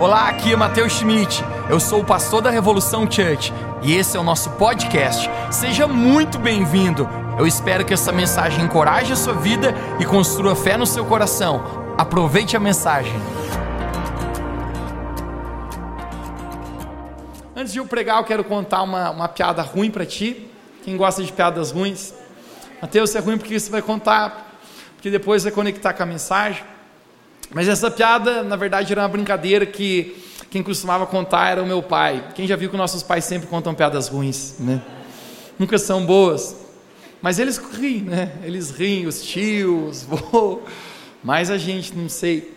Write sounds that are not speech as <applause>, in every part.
Olá, aqui é Matheus Schmidt. Eu sou o pastor da Revolução Church e esse é o nosso podcast. Seja muito bem-vindo. Eu espero que essa mensagem encoraje a sua vida e construa fé no seu coração. Aproveite a mensagem. Antes de eu pregar, eu quero contar uma, uma piada ruim para ti. Quem gosta de piadas ruins? Mateus, é ruim porque você vai contar, porque depois vai conectar com a mensagem. Mas essa piada, na verdade, era uma brincadeira que quem costumava contar era o meu pai. Quem já viu que nossos pais sempre contam piadas ruins, né? Nunca são boas. Mas eles riem, né? Eles riem, os tios, vô. Mas a gente não sei.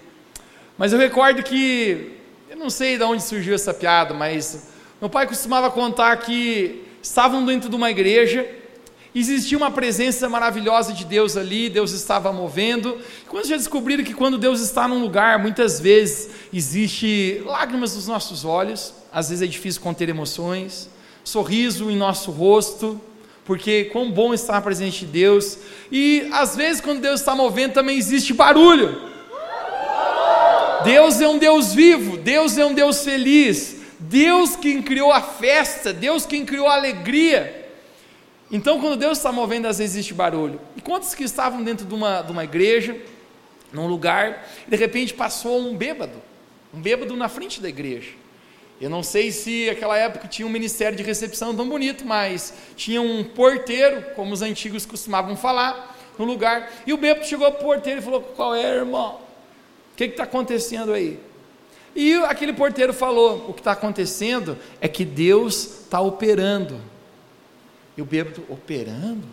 Mas eu recordo que, eu não sei de onde surgiu essa piada, mas meu pai costumava contar que estavam dentro de uma igreja Existia uma presença maravilhosa de Deus ali, Deus estava movendo. Quando já descobriram que quando Deus está num lugar, muitas vezes existe lágrimas nos nossos olhos, às vezes é difícil conter emoções, sorriso em nosso rosto, porque quão bom está a presença de Deus. E às vezes quando Deus está movendo também existe barulho. Deus é um Deus vivo, Deus é um Deus feliz, Deus quem criou a festa, Deus quem criou a alegria. Então, quando Deus está movendo, às vezes existe barulho. E quantos que estavam dentro de uma, de uma igreja, num lugar, e de repente passou um bêbado, um bêbado na frente da igreja. Eu não sei se aquela época tinha um ministério de recepção tão bonito, mas tinha um porteiro, como os antigos costumavam falar, no lugar. E o bêbado chegou para o porteiro e falou: Qual é, irmão? O que está acontecendo aí? E aquele porteiro falou: O que está acontecendo é que Deus está operando e o bêbado operando.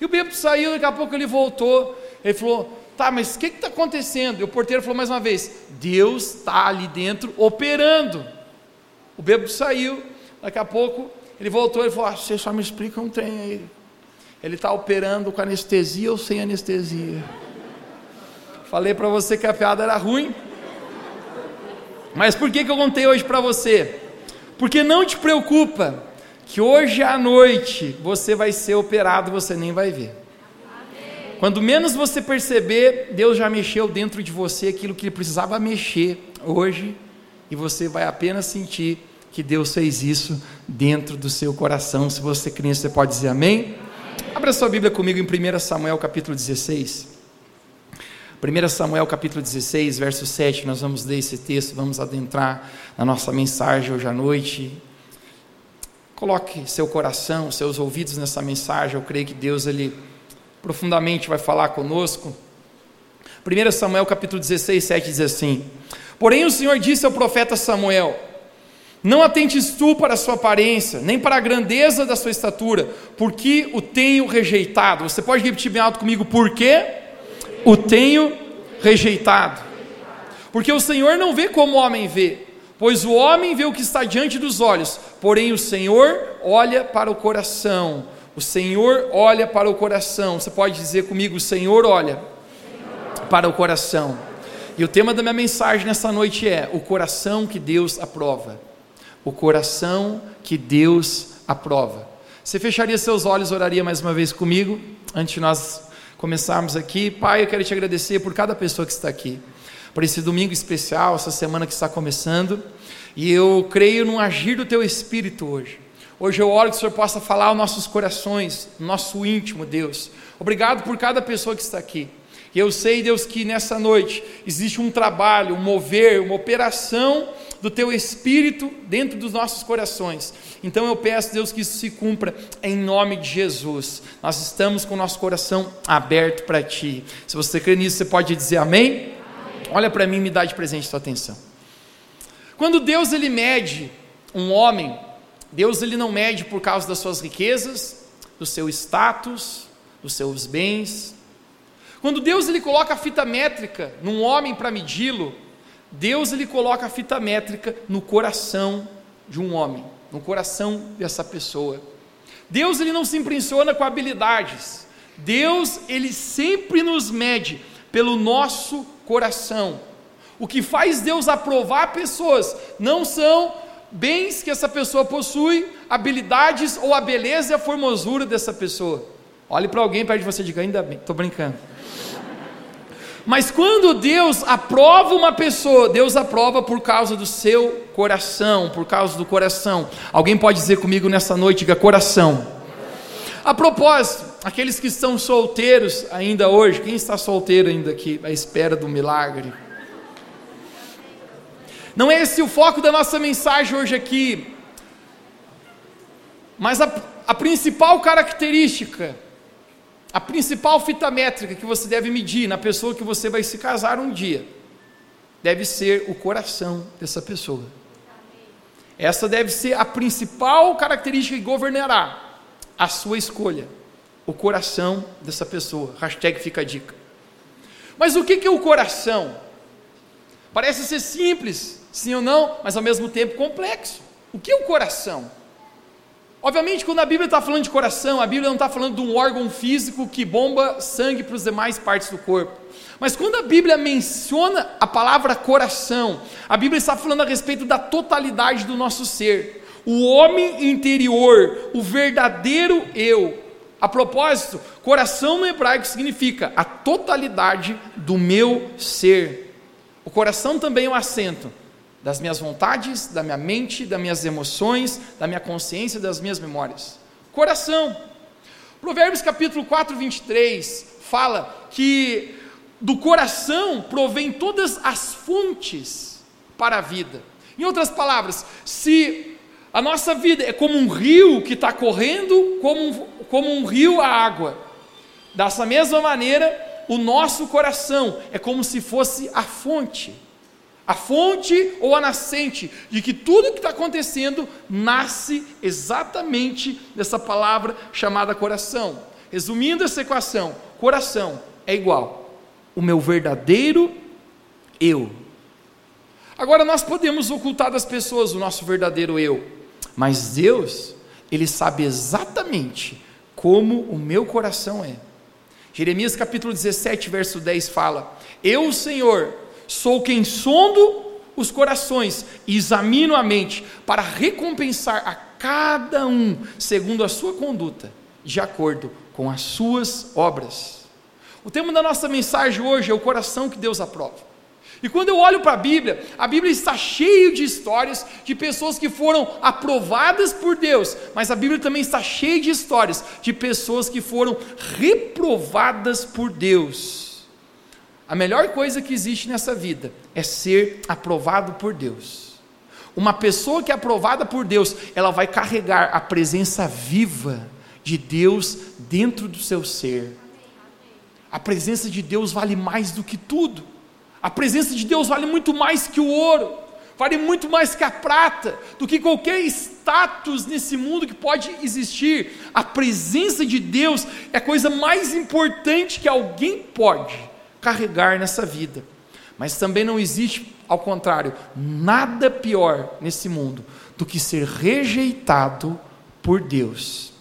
E o bêbado saiu, daqui a pouco ele voltou. Ele falou: Tá, mas o que está acontecendo? E o porteiro falou mais uma vez: Deus está ali dentro operando. O bêbado saiu, daqui a pouco ele voltou e falou: ah, Você só me explica um trem aí. Ele está operando com anestesia ou sem anestesia? Falei para você que a piada era ruim. Mas por que, que eu contei hoje para você? Porque não te preocupa que hoje à noite você vai ser operado, você nem vai ver. Quando menos você perceber, Deus já mexeu dentro de você aquilo que ele precisava mexer hoje, e você vai apenas sentir que Deus fez isso dentro do seu coração. Se você crê, você pode dizer amém? Abra sua Bíblia comigo em 1 Samuel capítulo 16. 1 Samuel capítulo 16, verso 7, nós vamos ler esse texto, vamos adentrar na nossa mensagem hoje à noite. Coloque seu coração, seus ouvidos nessa mensagem. Eu creio que Deus ele profundamente vai falar conosco. 1 Samuel capítulo 16, 7 diz assim: Porém o Senhor disse ao profeta Samuel: Não atentes tu para a sua aparência, nem para a grandeza da sua estatura, porque o tenho rejeitado. Você pode repetir bem alto comigo, por quê? O tenho rejeitado. Porque o Senhor não vê como o homem vê, Pois o homem vê o que está diante dos olhos, porém o Senhor olha para o coração. O Senhor olha para o coração. Você pode dizer comigo: o Senhor olha para o coração. E o tema da minha mensagem nessa noite é: o coração que Deus aprova. O coração que Deus aprova. Você fecharia seus olhos, oraria mais uma vez comigo, antes de nós começarmos aqui. Pai, eu quero te agradecer por cada pessoa que está aqui por esse domingo especial, essa semana que está começando. E eu creio no agir do teu espírito hoje. Hoje eu oro que o Senhor possa falar aos nossos corações, no nosso íntimo, Deus. Obrigado por cada pessoa que está aqui. E eu sei, Deus, que nessa noite existe um trabalho, um mover, uma operação do teu espírito dentro dos nossos corações. Então eu peço, Deus, que isso se cumpra em nome de Jesus. Nós estamos com o nosso coração aberto para ti. Se você crê nisso, você pode dizer amém? Olha para mim e me dá de presente sua atenção. Quando Deus ele mede um homem, Deus ele não mede por causa das suas riquezas, do seu status, dos seus bens. Quando Deus ele coloca a fita métrica num homem para medi-lo, Deus ele coloca a fita métrica no coração de um homem, no coração dessa pessoa. Deus ele não se impressiona com habilidades. Deus ele sempre nos mede pelo nosso coração. O que faz Deus aprovar pessoas não são bens que essa pessoa possui, habilidades ou a beleza e a formosura dessa pessoa. Olhe para alguém perto de você e diga: ainda bem, estou brincando. Mas quando Deus aprova uma pessoa, Deus aprova por causa do seu coração, por causa do coração. Alguém pode dizer comigo nessa noite, diga coração. A propósito, aqueles que estão solteiros ainda hoje, quem está solteiro ainda aqui, à espera do milagre? Não é esse o foco da nossa mensagem hoje aqui, mas a, a principal característica a principal fita métrica que você deve medir na pessoa que você vai se casar um dia deve ser o coração dessa pessoa. Essa deve ser a principal característica que governará a sua escolha. O coração dessa pessoa. Hashtag fica a dica. Mas o que é o coração? Parece ser simples, sim ou não, mas ao mesmo tempo complexo. O que é o coração? Obviamente, quando a Bíblia está falando de coração, a Bíblia não está falando de um órgão físico que bomba sangue para as demais partes do corpo. Mas quando a Bíblia menciona a palavra coração, a Bíblia está falando a respeito da totalidade do nosso ser. O homem interior, o verdadeiro eu. A propósito, coração no hebraico significa a totalidade do meu ser. O coração também é um assento das minhas vontades, da minha mente, das minhas emoções, da minha consciência, das minhas memórias. Coração. Provérbios capítulo 4, 23 fala que do coração provém todas as fontes para a vida. Em outras palavras, se a nossa vida é como um rio que está correndo, como um, como um rio a água, dessa mesma maneira, o nosso coração é como se fosse a fonte a fonte ou a nascente de que tudo que está acontecendo nasce exatamente dessa palavra chamada coração. Resumindo essa equação, coração é igual o meu verdadeiro eu. Agora nós podemos ocultar das pessoas o nosso verdadeiro eu, mas Deus, ele sabe exatamente como o meu coração é. Jeremias capítulo 17, verso 10 fala: Eu, Senhor, Sou quem sondo os corações e examino a mente para recompensar a cada um segundo a sua conduta, de acordo com as suas obras. O tema da nossa mensagem hoje é o coração que Deus aprova. E quando eu olho para a Bíblia, a Bíblia está cheia de histórias de pessoas que foram aprovadas por Deus, mas a Bíblia também está cheia de histórias de pessoas que foram reprovadas por Deus. A melhor coisa que existe nessa vida é ser aprovado por Deus. Uma pessoa que é aprovada por Deus, ela vai carregar a presença viva de Deus dentro do seu ser. A presença de Deus vale mais do que tudo. A presença de Deus vale muito mais que o ouro, vale muito mais que a prata, do que qualquer status nesse mundo que pode existir. A presença de Deus é a coisa mais importante que alguém pode carregar nessa vida. Mas também não existe, ao contrário, nada pior nesse mundo do que ser rejeitado por Deus.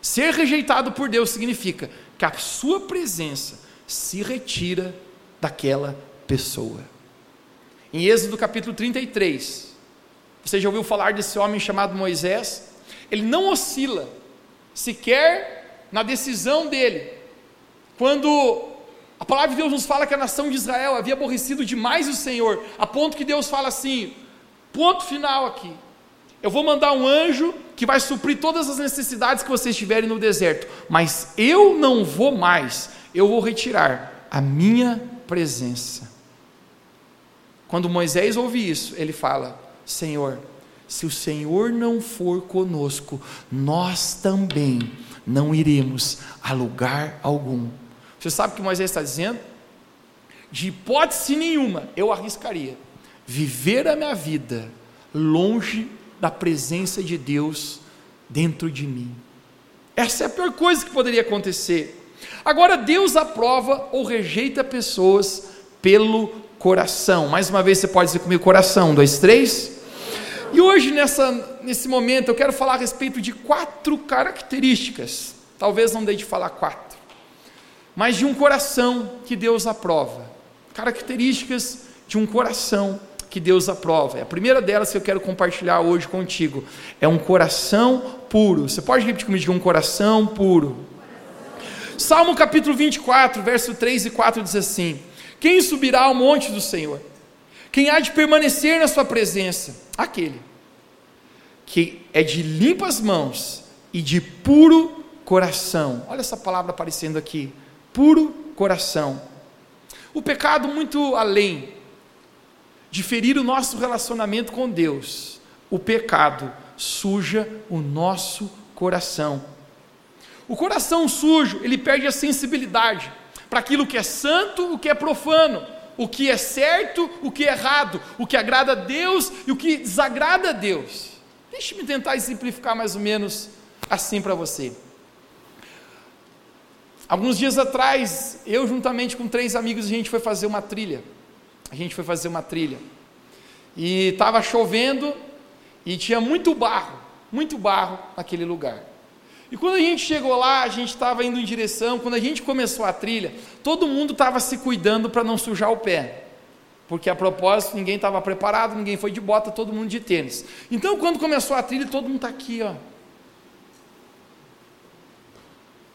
Ser rejeitado por Deus significa que a sua presença se retira daquela pessoa. Em Êxodo capítulo 33, você já ouviu falar desse homem chamado Moisés? Ele não oscila sequer na decisão dele. Quando a palavra de Deus nos fala que a nação de Israel havia aborrecido demais o Senhor, a ponto que Deus fala assim: ponto final aqui. Eu vou mandar um anjo que vai suprir todas as necessidades que vocês tiverem no deserto, mas eu não vou mais, eu vou retirar a minha presença. Quando Moisés ouve isso, ele fala: Senhor, se o Senhor não for conosco, nós também não iremos a lugar algum. Você sabe o que Moisés está dizendo? De hipótese nenhuma eu arriscaria viver a minha vida longe da presença de Deus dentro de mim. Essa é a pior coisa que poderia acontecer. Agora, Deus aprova ou rejeita pessoas pelo coração. Mais uma vez, você pode dizer comigo: coração, dois, três. E hoje, nessa, nesse momento, eu quero falar a respeito de quatro características. Talvez não dê de falar quatro mas de um coração que Deus aprova. Características de um coração que Deus aprova. A primeira delas que eu quero compartilhar hoje contigo é um coração puro. Você pode repetir comigo um coração puro? Salmo capítulo 24, verso 3 e 4 diz assim: Quem subirá ao monte do Senhor? Quem há de permanecer na sua presença? Aquele que é de limpas mãos e de puro coração. Olha essa palavra aparecendo aqui: puro coração. O pecado, muito além de ferir o nosso relacionamento com Deus, o pecado suja o nosso coração. O coração sujo, ele perde a sensibilidade para aquilo que é santo, o que é profano, o que é certo, o que é errado, o que agrada a Deus e o que desagrada a Deus. Deixe-me tentar exemplificar mais ou menos assim para você. Alguns dias atrás, eu juntamente com três amigos, a gente foi fazer uma trilha. A gente foi fazer uma trilha. E estava chovendo e tinha muito barro, muito barro naquele lugar. E quando a gente chegou lá, a gente estava indo em direção, quando a gente começou a trilha, todo mundo estava se cuidando para não sujar o pé. Porque a propósito, ninguém estava preparado, ninguém foi de bota, todo mundo de tênis. Então, quando começou a trilha, todo mundo está aqui, ó.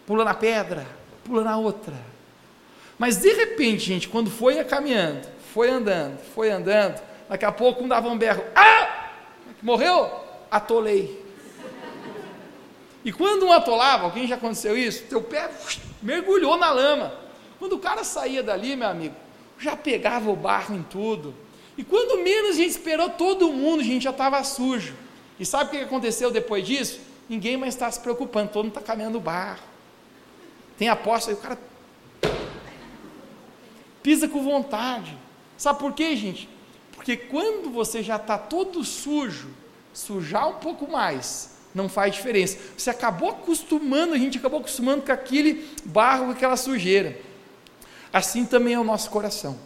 Pula na pedra, pula na outra. Mas de repente, gente, quando foi caminhando, foi andando, foi andando, daqui a pouco um dava um berro. Ah! Morreu? Atolei. E quando um atolava, alguém já aconteceu isso? Teu pé mergulhou na lama. Quando o cara saía dali, meu amigo, já pegava o barro em tudo. E quando menos a gente esperou, todo mundo, a gente já estava sujo. E sabe o que aconteceu depois disso? Ninguém mais está se preocupando, todo mundo está caminhando barro. Tem aposta, aí o cara pisa com vontade. Sabe por quê, gente? Porque quando você já está todo sujo, sujar um pouco mais, não faz diferença. Você acabou acostumando, a gente acabou acostumando com aquele barro, com aquela sujeira. Assim também é o nosso coração.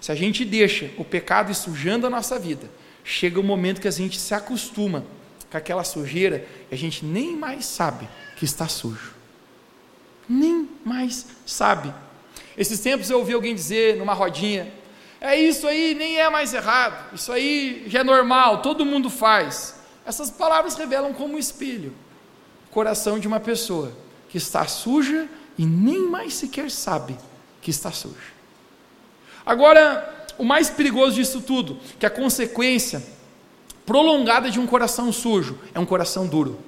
Se a gente deixa o pecado sujando a nossa vida, chega o um momento que a gente se acostuma com aquela sujeira e a gente nem mais sabe que está sujo. Nem mais sabe. Esses tempos eu ouvi alguém dizer numa rodinha: é isso aí, nem é mais errado, isso aí já é normal, todo mundo faz. Essas palavras revelam como um espelho o coração de uma pessoa que está suja e nem mais sequer sabe que está suja. Agora, o mais perigoso disso tudo, que a consequência prolongada de um coração sujo é um coração duro.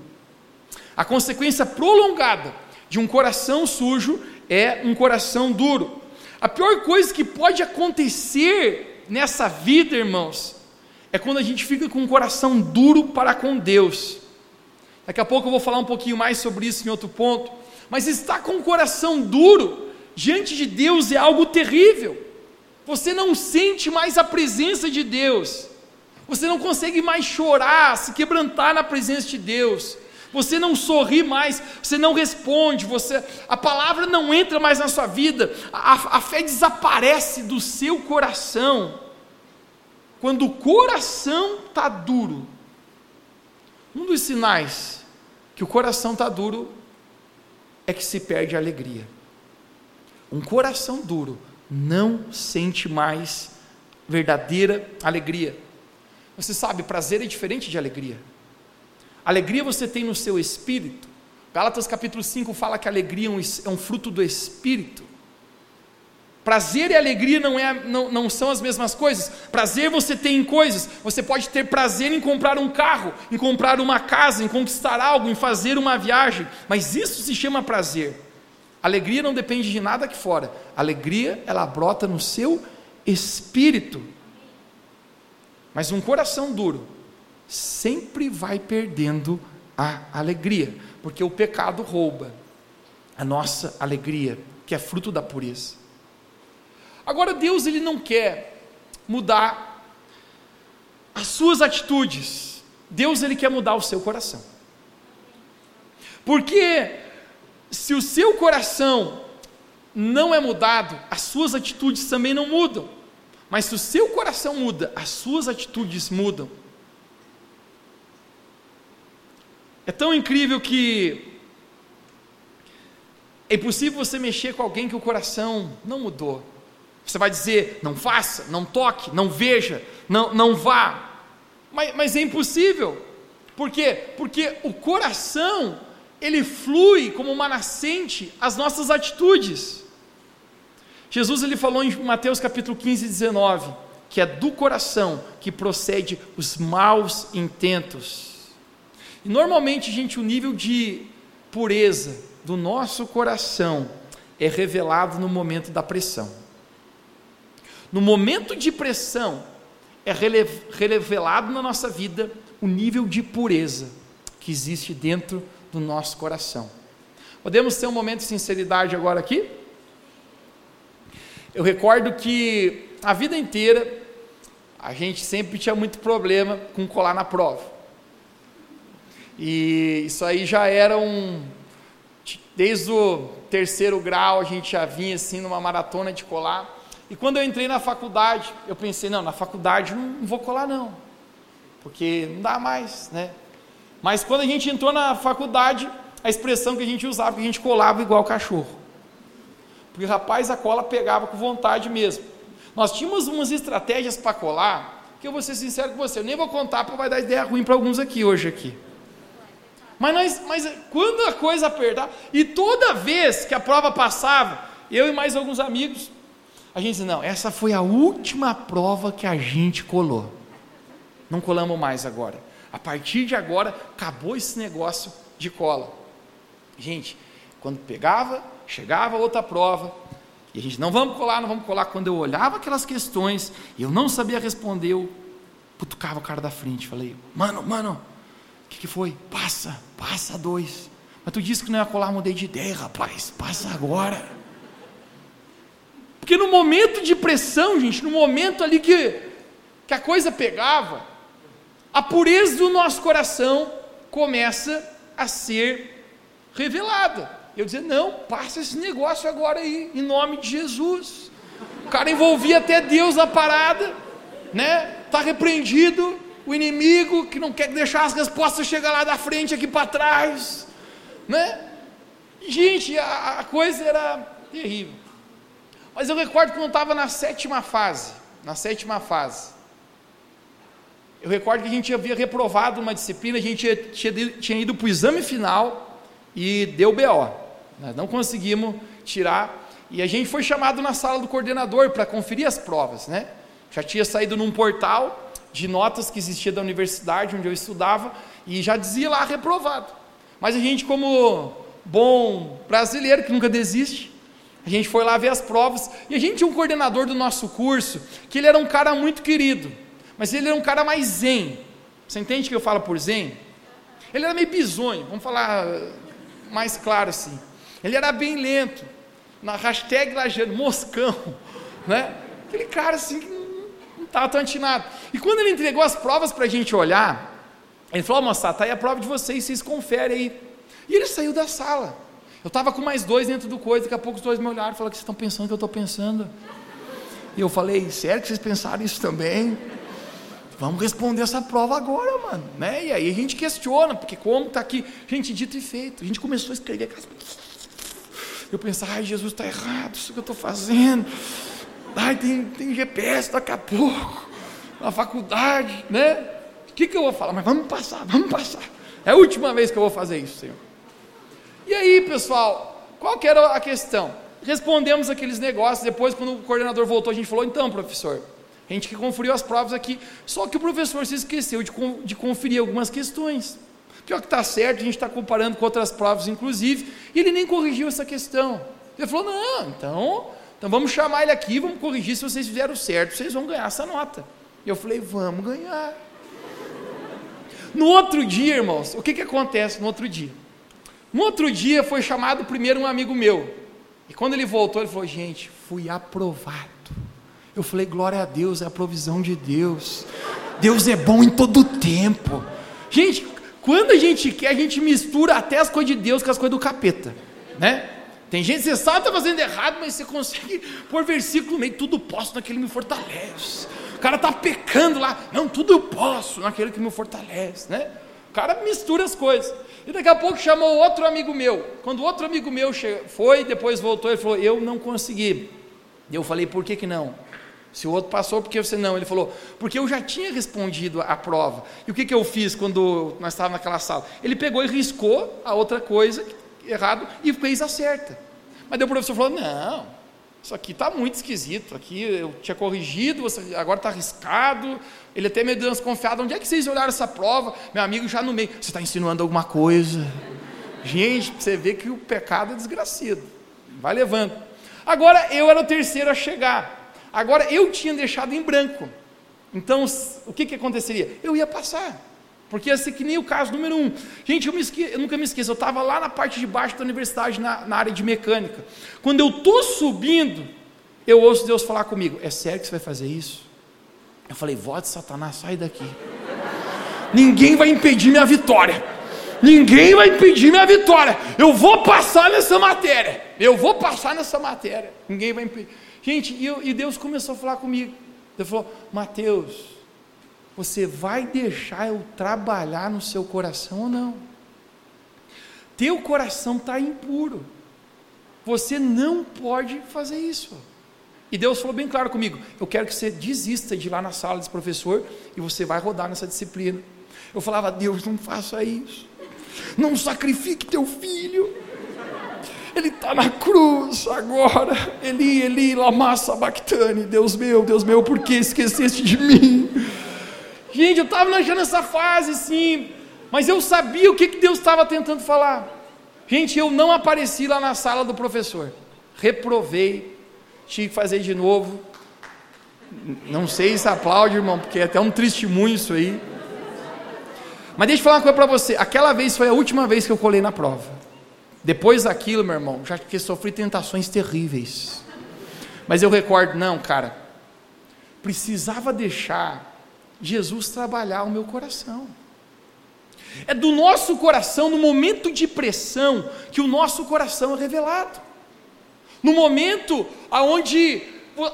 A consequência prolongada de um coração sujo é um coração duro. A pior coisa que pode acontecer nessa vida, irmãos, é quando a gente fica com um coração duro para com Deus. Daqui a pouco eu vou falar um pouquinho mais sobre isso em outro ponto. Mas estar com um coração duro diante de Deus é algo terrível. Você não sente mais a presença de Deus. Você não consegue mais chorar, se quebrantar na presença de Deus. Você não sorri mais, você não responde, você, a palavra não entra mais na sua vida, a, a fé desaparece do seu coração. Quando o coração está duro, um dos sinais que o coração está duro é que se perde a alegria. Um coração duro não sente mais verdadeira alegria. Você sabe, prazer é diferente de alegria. Alegria você tem no seu espírito. Gálatas capítulo 5 fala que alegria é um é fruto do espírito. Prazer e alegria não, é, não, não são as mesmas coisas. Prazer você tem em coisas. Você pode ter prazer em comprar um carro, em comprar uma casa, em conquistar algo, em fazer uma viagem. Mas isso se chama prazer. Alegria não depende de nada aqui fora. Alegria, ela brota no seu espírito. Mas um coração duro sempre vai perdendo a alegria, porque o pecado rouba a nossa alegria, que é fruto da pureza. Agora Deus ele não quer mudar as suas atitudes. Deus ele quer mudar o seu coração. Porque se o seu coração não é mudado, as suas atitudes também não mudam. Mas se o seu coração muda, as suas atitudes mudam. É tão incrível que é impossível você mexer com alguém que o coração não mudou. Você vai dizer, não faça, não toque, não veja, não, não vá. Mas, mas é impossível. Por quê? Porque o coração, ele flui como uma nascente as nossas atitudes. Jesus ele falou em Mateus capítulo 15, 19, que é do coração que procede os maus intentos. E normalmente, gente, o nível de pureza do nosso coração é revelado no momento da pressão. No momento de pressão, é revelado na nossa vida o nível de pureza que existe dentro do nosso coração. Podemos ter um momento de sinceridade agora aqui? Eu recordo que a vida inteira a gente sempre tinha muito problema com colar na prova. E isso aí já era um. Desde o terceiro grau a gente já vinha assim numa maratona de colar. E quando eu entrei na faculdade, eu pensei, não, na faculdade não, vou colar não, porque não dá mais, né? Mas quando a gente entrou na faculdade, a expressão que a gente usava, que a gente colava igual cachorro. Porque rapaz, a cola pegava com vontade mesmo. Nós tínhamos umas estratégias para colar, que eu vou ser sincero com você, eu nem vou contar porque vai dar ideia ruim para alguns aqui hoje aqui. Mas, nós, mas quando a coisa apertava, e toda vez que a prova passava, eu e mais alguns amigos, a gente disse, não, essa foi a última prova que a gente colou. Não colamos mais agora. A partir de agora, acabou esse negócio de cola. Gente, quando pegava, chegava outra prova, e a gente, não vamos colar, não vamos colar. Quando eu olhava aquelas questões, e eu não sabia responder, eu putucava o cara da frente, falei, mano, mano, o que, que foi? Passa, passa dois. Mas tu disse que não ia colar, mudei de ideia, rapaz, passa agora. Porque no momento de pressão, gente, no momento ali que, que a coisa pegava, a pureza do nosso coração começa a ser revelada. Eu dizer, não, passa esse negócio agora aí, em nome de Jesus. O cara envolvia até Deus na parada, né? Está repreendido, o inimigo que não quer deixar as respostas chegar lá da frente, aqui para trás, né? Gente, a, a coisa era terrível. Mas eu recordo quando eu estava na sétima fase, na sétima fase. Eu recordo que a gente havia reprovado uma disciplina, a gente tinha, tinha ido para o exame final e deu BO. Nós não conseguimos tirar. E a gente foi chamado na sala do coordenador para conferir as provas, né? Já tinha saído num portal de notas que existia da universidade onde eu estudava e já dizia lá reprovado. Mas a gente, como bom brasileiro que nunca desiste, a gente foi lá ver as provas e a gente tinha um coordenador do nosso curso que ele era um cara muito querido, mas ele era um cara mais zen. Você entende que eu falo por zen? Ele era meio bizonho, vamos falar mais claro assim. Ele era bem lento, na hashtag lajeiro, moscão, <laughs> né? Aquele cara assim que não estava tão atinado. E quando ele entregou as provas para a gente olhar, ele falou: moçada, está aí a prova de vocês, vocês conferem aí. E ele saiu da sala. Eu estava com mais dois dentro do coisa, daqui a pouco os dois me olharam e falaram: O que vocês estão pensando que eu estou pensando? E eu falei: Sério que vocês pensaram isso também? Vamos responder essa prova agora, mano. Né? E aí a gente questiona, porque como está aqui, gente, dito e feito. A gente começou a escrever. <laughs> Eu pensava, ai, Jesus está errado, isso que eu estou fazendo. Ai, tem, tem GPS daqui a pouco, na faculdade, né? O que, que eu vou falar? Mas vamos passar, vamos passar. É a última vez que eu vou fazer isso, Senhor. E aí, pessoal, qual que era a questão? Respondemos aqueles negócios, depois quando o coordenador voltou, a gente falou, então, professor, a gente que conferiu as provas aqui, só que o professor se esqueceu de, de conferir algumas questões. Pior que está certo, a gente está comparando com outras provas, inclusive, e ele nem corrigiu essa questão. Ele falou, não, então, então vamos chamar ele aqui, vamos corrigir, se vocês fizeram certo, vocês vão ganhar essa nota. E eu falei, vamos ganhar. No outro dia, irmãos, o que, que acontece no outro dia? No outro dia foi chamado primeiro um amigo meu. E quando ele voltou, ele falou: Gente, fui aprovado. Eu falei: Glória a Deus, é a provisão de Deus. Deus é bom em todo tempo. Gente, quando a gente quer, a gente mistura até as coisas de Deus com as coisas do capeta, né? Tem gente que você sabe que está fazendo errado, mas você consegue pôr versículo no meio, tudo posso naquele que me fortalece. O cara está pecando lá, não, tudo eu posso naquele que me fortalece, né? O cara mistura as coisas. E daqui a pouco chamou outro amigo meu. Quando outro amigo meu foi, depois voltou, ele falou: Eu não consegui. E eu falei: Por que, que não? Se o outro passou, por que você não? Ele falou, porque eu já tinha respondido a prova. E o que, que eu fiz quando nós estávamos naquela sala? Ele pegou e riscou a outra coisa errado e fez a certa. Mas daí o professor falou: não, isso aqui está muito esquisito. Aqui eu tinha corrigido, você agora está arriscado. Ele até meio desconfiado. Onde é que vocês olharam essa prova? Meu amigo já no meio. Você está insinuando alguma coisa? Gente, você vê que o pecado é desgracido. Vai levando. Agora eu era o terceiro a chegar. Agora eu tinha deixado em branco. Então o que, que aconteceria? Eu ia passar. Porque ser que nem o caso número um. Gente, eu, me esque... eu nunca me esqueço, eu estava lá na parte de baixo da universidade, na, na área de mecânica. Quando eu estou subindo, eu ouço Deus falar comigo: É sério que você vai fazer isso? Eu falei: Voz de Satanás, sai daqui. Ninguém vai impedir minha vitória. Ninguém vai impedir minha vitória. Eu vou passar nessa matéria. Eu vou passar nessa matéria. Ninguém vai impedir. Gente, e, eu, e Deus começou a falar comigo. Ele falou: Mateus você vai deixar eu trabalhar no seu coração ou não? Teu coração está impuro. Você não pode fazer isso. E Deus falou bem claro comigo: eu quero que você desista de ir lá na sala desse professor e você vai rodar nessa disciplina. Eu falava: Deus, não faça isso. Não sacrifique teu filho. Ele está na cruz agora. Eli, Eli, lama sabachthani. Deus meu, Deus meu, por que esqueceste de mim? Gente, eu estava achando essa fase assim, mas eu sabia o que, que Deus estava tentando falar. Gente, eu não apareci lá na sala do professor, reprovei, tive que fazer de novo. Não sei se aplaude, irmão, porque é até um testemunho isso aí. Mas deixa eu falar uma coisa para você: aquela vez foi a última vez que eu colei na prova. Depois daquilo, meu irmão, já que sofri tentações terríveis. Mas eu recordo, não, cara, precisava deixar Jesus trabalhar o meu coração. É do nosso coração, no momento de pressão, que o nosso coração é revelado. No momento onde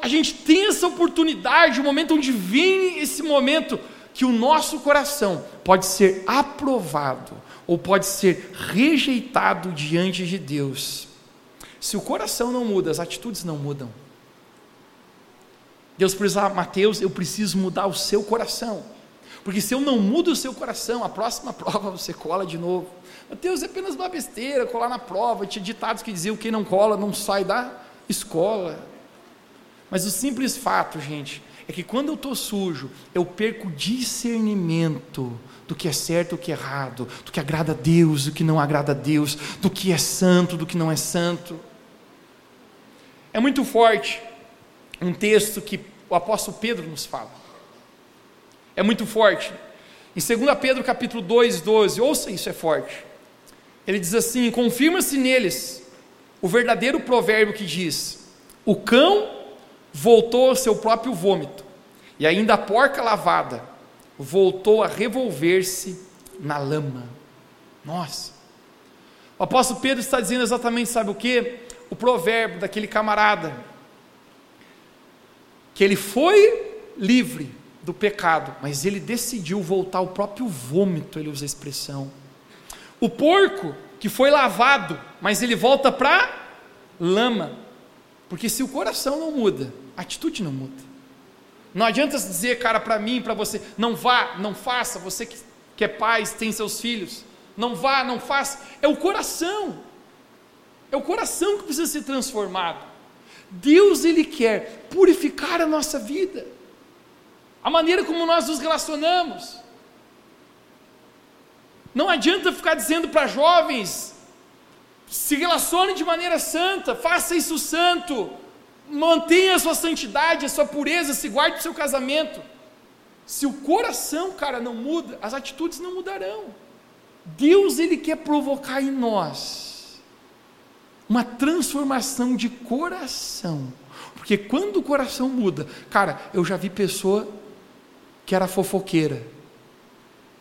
a gente tem essa oportunidade, o momento onde vem esse momento, que o nosso coração pode ser aprovado ou pode ser rejeitado diante de Deus. Se o coração não muda, as atitudes não mudam. Deus precisa, Mateus, eu preciso mudar o seu coração. Porque se eu não mudo o seu coração, a próxima <laughs> prova você cola de novo. Mateus, é apenas uma besteira colar na prova. Tinha ditados que diziam que quem não cola não sai da escola. Mas o simples fato, gente, é que quando eu estou sujo, eu perco discernimento do que é certo e o que é errado, do que agrada a Deus, do que não agrada a Deus, do que é santo, do que não é santo. É muito forte um texto que o apóstolo Pedro nos fala. É muito forte. Em 2 Pedro capítulo 2, 12, ouça isso, é forte. Ele diz assim: confirma-se neles o verdadeiro provérbio que diz: o cão voltou ao seu próprio vômito, e ainda a porca lavada voltou a revolver-se na lama. Nossa. O apóstolo Pedro está dizendo exatamente, sabe o que? O provérbio daquele camarada que ele foi livre do pecado, mas ele decidiu voltar ao próprio vômito, ele usa a expressão. O porco que foi lavado, mas ele volta para lama. Porque se o coração não muda, a atitude não muda. Não adianta dizer, cara, para mim, para você, não vá, não faça, você que, que é pai, tem seus filhos, não vá, não faça. É o coração. É o coração que precisa ser transformado. Deus ele quer purificar a nossa vida, a maneira como nós nos relacionamos. Não adianta ficar dizendo para jovens, se relacione de maneira santa, faça isso santo, mantenha a sua santidade, a sua pureza, se guarde o seu casamento. Se o coração, cara, não muda, as atitudes não mudarão. Deus ele quer provocar em nós uma transformação de coração. Porque quando o coração muda, cara, eu já vi pessoa que era fofoqueira,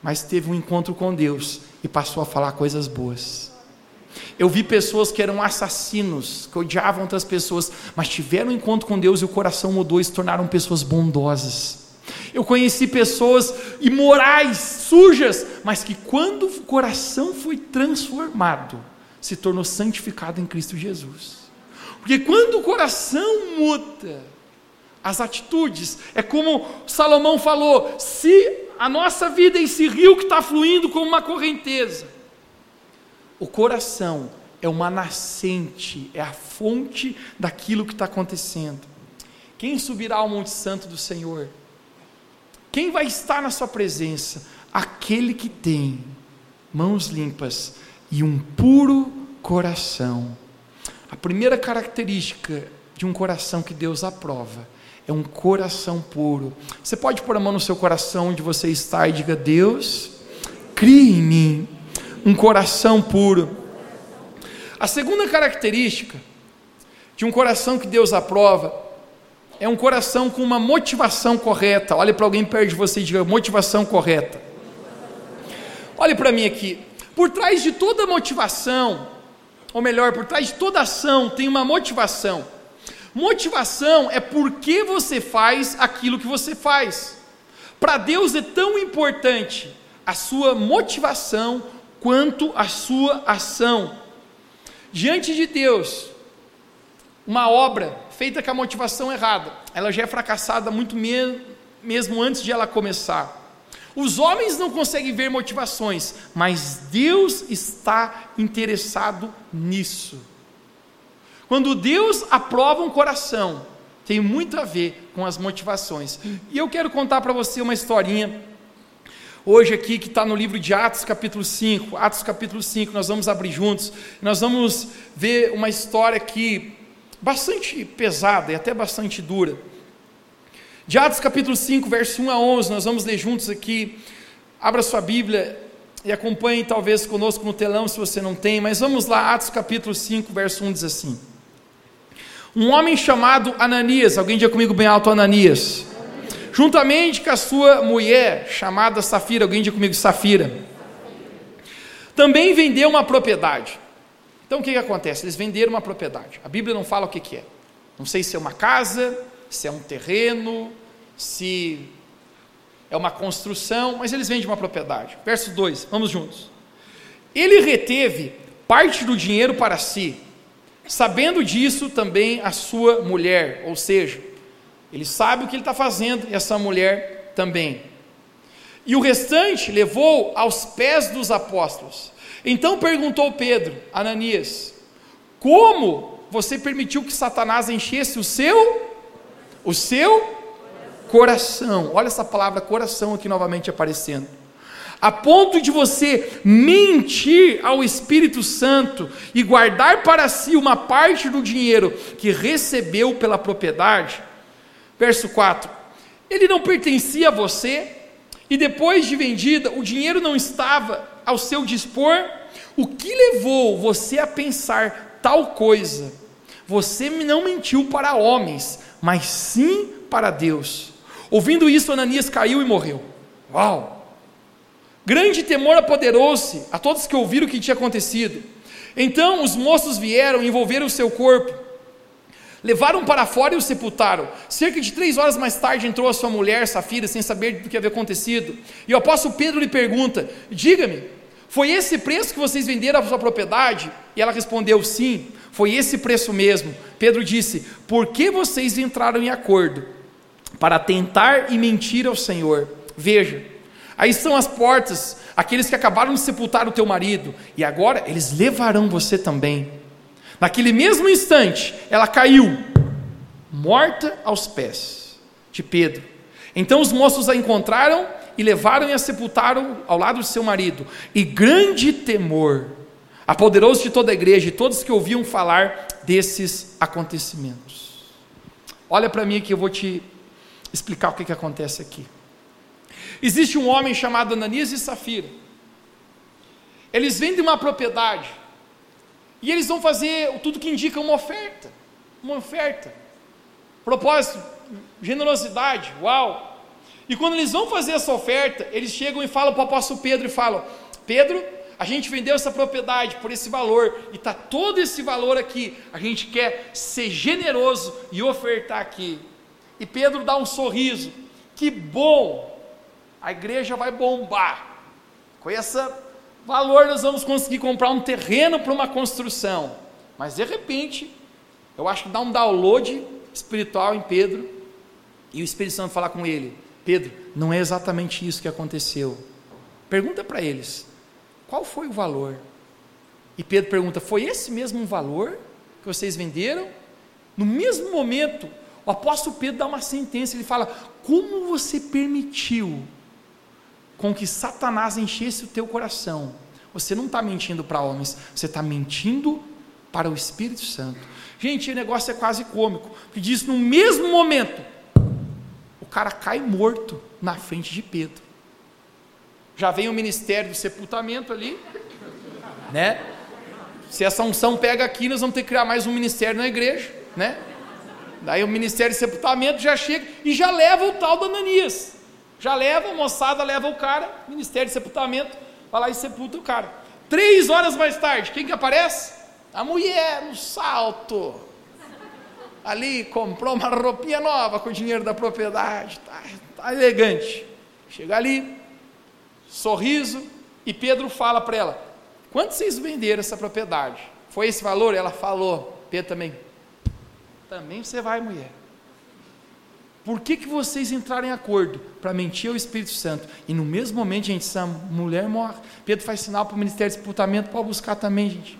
mas teve um encontro com Deus e passou a falar coisas boas. Eu vi pessoas que eram assassinos, que odiavam outras pessoas, mas tiveram um encontro com Deus e o coração mudou e se tornaram pessoas bondosas. Eu conheci pessoas imorais, sujas, mas que quando o coração foi transformado, se tornou santificado em Cristo Jesus. Porque quando o coração muda, as atitudes. É como Salomão falou: se a nossa vida é esse rio que está fluindo como uma correnteza, o coração é uma nascente, é a fonte daquilo que está acontecendo. Quem subirá ao Monte Santo do Senhor? Quem vai estar na Sua presença? Aquele que tem mãos limpas e um puro coração. A primeira característica de um coração que Deus aprova é um coração puro. Você pode pôr a mão no seu coração onde você está e diga: Deus, crie em mim um coração puro. A segunda característica de um coração que Deus aprova é um coração com uma motivação correta. Olhe para alguém perto de você e diga: motivação correta. Olhe para mim aqui. Por trás de toda motivação, ou melhor, por trás de toda ação, tem uma motivação. Motivação é por que você faz aquilo que você faz. Para Deus é tão importante a sua motivação quanto a sua ação. Diante de Deus, uma obra feita com a motivação errada, ela já é fracassada muito me mesmo antes de ela começar. Os homens não conseguem ver motivações, mas Deus está interessado nisso. Quando Deus aprova um coração, tem muito a ver com as motivações. E eu quero contar para você uma historinha, hoje aqui, que está no livro de Atos, capítulo 5. Atos, capítulo 5, nós vamos abrir juntos. Nós vamos ver uma história aqui bastante pesada e até bastante dura. De Atos, capítulo 5, verso 1 a 11, nós vamos ler juntos aqui. Abra sua Bíblia e acompanhe talvez conosco no telão se você não tem, mas vamos lá, Atos capítulo 5, verso 1 diz assim. Um homem chamado Ananias, alguém diga comigo bem alto, Ananias, juntamente com a sua mulher, chamada Safira, alguém diga comigo, Safira, também vendeu uma propriedade. Então o que, que acontece? Eles venderam uma propriedade. A Bíblia não fala o que, que é. Não sei se é uma casa, se é um terreno, se é uma construção, mas eles vendem uma propriedade. Verso 2, vamos juntos. Ele reteve parte do dinheiro para si, Sabendo disso também a sua mulher, ou seja, ele sabe o que ele está fazendo e essa mulher também. E o restante levou aos pés dos apóstolos. Então perguntou Pedro, Ananias, como você permitiu que Satanás enchesse o seu o seu coração? Olha essa palavra coração aqui novamente aparecendo a ponto de você mentir ao Espírito Santo e guardar para si uma parte do dinheiro que recebeu pela propriedade. Verso 4: Ele não pertencia a você, e depois de vendida, o dinheiro não estava ao seu dispor. O que levou você a pensar tal coisa? Você não mentiu para homens, mas sim para Deus. Ouvindo isso, Ananias caiu e morreu. Uau! Grande temor apoderou-se a todos que ouviram o que tinha acontecido. Então os moços vieram e envolveram o seu corpo, levaram para fora e o sepultaram. Cerca de três horas mais tarde entrou a sua mulher, Safira, sem saber do que havia acontecido. E o apóstolo Pedro lhe pergunta: Diga-me, foi esse preço que vocês venderam a sua propriedade? E ela respondeu: Sim, foi esse preço mesmo. Pedro disse: Por que vocês entraram em acordo? Para tentar e mentir ao Senhor. Veja, Aí são as portas, aqueles que acabaram de sepultar o teu marido, e agora eles levarão você também. Naquele mesmo instante, ela caiu, morta aos pés de Pedro. Então os moços a encontraram e levaram e a sepultaram ao lado de seu marido. E grande temor apoderou-se de toda a igreja e todos que ouviam falar desses acontecimentos. Olha para mim que eu vou te explicar o que, que acontece aqui. Existe um homem chamado Ananias e Safira. Eles vendem uma propriedade. E eles vão fazer tudo que indica uma oferta. Uma oferta. Propósito, generosidade, uau. E quando eles vão fazer essa oferta, eles chegam e falam para o apóstolo Pedro e falam: Pedro, a gente vendeu essa propriedade por esse valor, e está todo esse valor aqui. A gente quer ser generoso e ofertar aqui. E Pedro dá um sorriso. Que bom a igreja vai bombar. Com esse valor nós vamos conseguir comprar um terreno para uma construção. Mas de repente, eu acho que dá um download espiritual em Pedro. e o Espírito Santo falar com ele: Pedro, não é exatamente isso que aconteceu. Pergunta para eles: qual foi o valor? E Pedro pergunta: foi esse mesmo valor que vocês venderam? No mesmo momento, o apóstolo Pedro dá uma sentença, ele fala: Como você permitiu com que Satanás enchesse o teu coração? Você não está mentindo para homens, você está mentindo para o Espírito Santo. Gente, o negócio é quase cômico, porque diz no mesmo momento, o cara cai morto na frente de Pedro. Já vem o ministério do sepultamento ali, né? Se essa unção pega aqui, nós vamos ter que criar mais um ministério na igreja, né? Daí o ministério de sepultamento já chega e já leva o tal do Ananias. Já leva, a moçada leva o cara, ministério de sepultamento, vai lá e sepulta o cara. Três horas mais tarde, quem que aparece? A mulher no salto. Ali comprou uma roupinha nova com o dinheiro da propriedade. Tá, tá elegante. Chega ali, sorriso, e Pedro fala para ela: Quanto vocês venderam essa propriedade? Foi esse valor? Ela falou. Pedro também. Também você vai, mulher. Por que, que vocês entraram em acordo? Para mentir ao Espírito Santo. E no mesmo momento, gente, essa mulher morre. Pedro faz sinal para o Ministério de Sepultamento para buscar também, gente.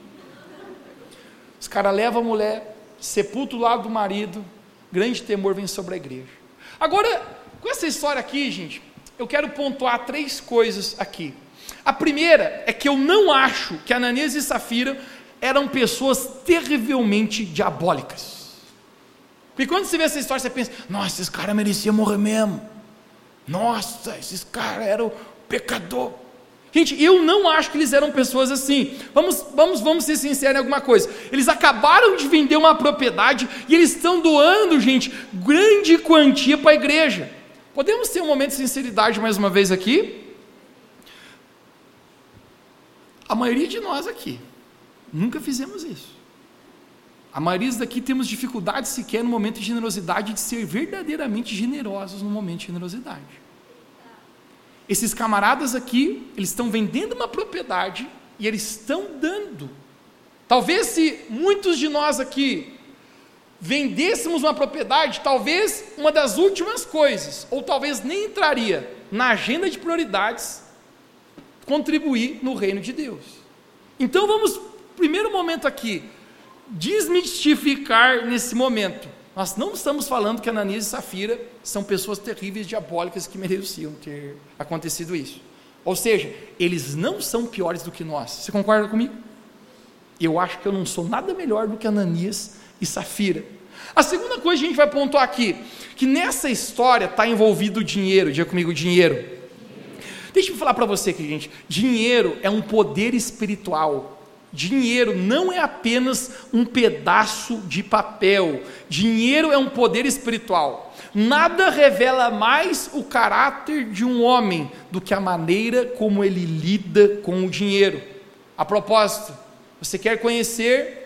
Os caras levam a mulher, sepultam o lado do marido. Grande temor vem sobre a igreja. Agora, com essa história aqui, gente, eu quero pontuar três coisas aqui. A primeira é que eu não acho que Ananias e Safira eram pessoas terrivelmente diabólicas. Porque quando você vê essa história, você pensa: nossa, esses caras mereciam morrer mesmo. Nossa, esses caras eram pecador. Gente, eu não acho que eles eram pessoas assim. Vamos, vamos, vamos ser sinceros em alguma coisa. Eles acabaram de vender uma propriedade e eles estão doando, gente, grande quantia para a igreja. Podemos ter um momento de sinceridade mais uma vez aqui? A maioria de nós aqui nunca fizemos isso. A maioria daqui temos dificuldade sequer no momento de generosidade de ser verdadeiramente generosos no momento de generosidade. Esses camaradas aqui, eles estão vendendo uma propriedade e eles estão dando. Talvez se muitos de nós aqui vendêssemos uma propriedade, talvez uma das últimas coisas, ou talvez nem entraria na agenda de prioridades contribuir no reino de Deus. Então vamos, primeiro momento aqui, desmistificar nesse momento. Nós não estamos falando que Ananias e Safira são pessoas terríveis, diabólicas que mereciam ter acontecido isso. Ou seja, eles não são piores do que nós. Você concorda comigo? Eu acho que eu não sou nada melhor do que Ananias e Safira. A segunda coisa que a gente vai pontuar aqui, que nessa história está envolvido o dinheiro, diga comigo, dinheiro. Deixa eu falar para você aqui, gente. Dinheiro é um poder espiritual. Dinheiro não é apenas um pedaço de papel. Dinheiro é um poder espiritual. Nada revela mais o caráter de um homem do que a maneira como ele lida com o dinheiro. A propósito, você quer conhecer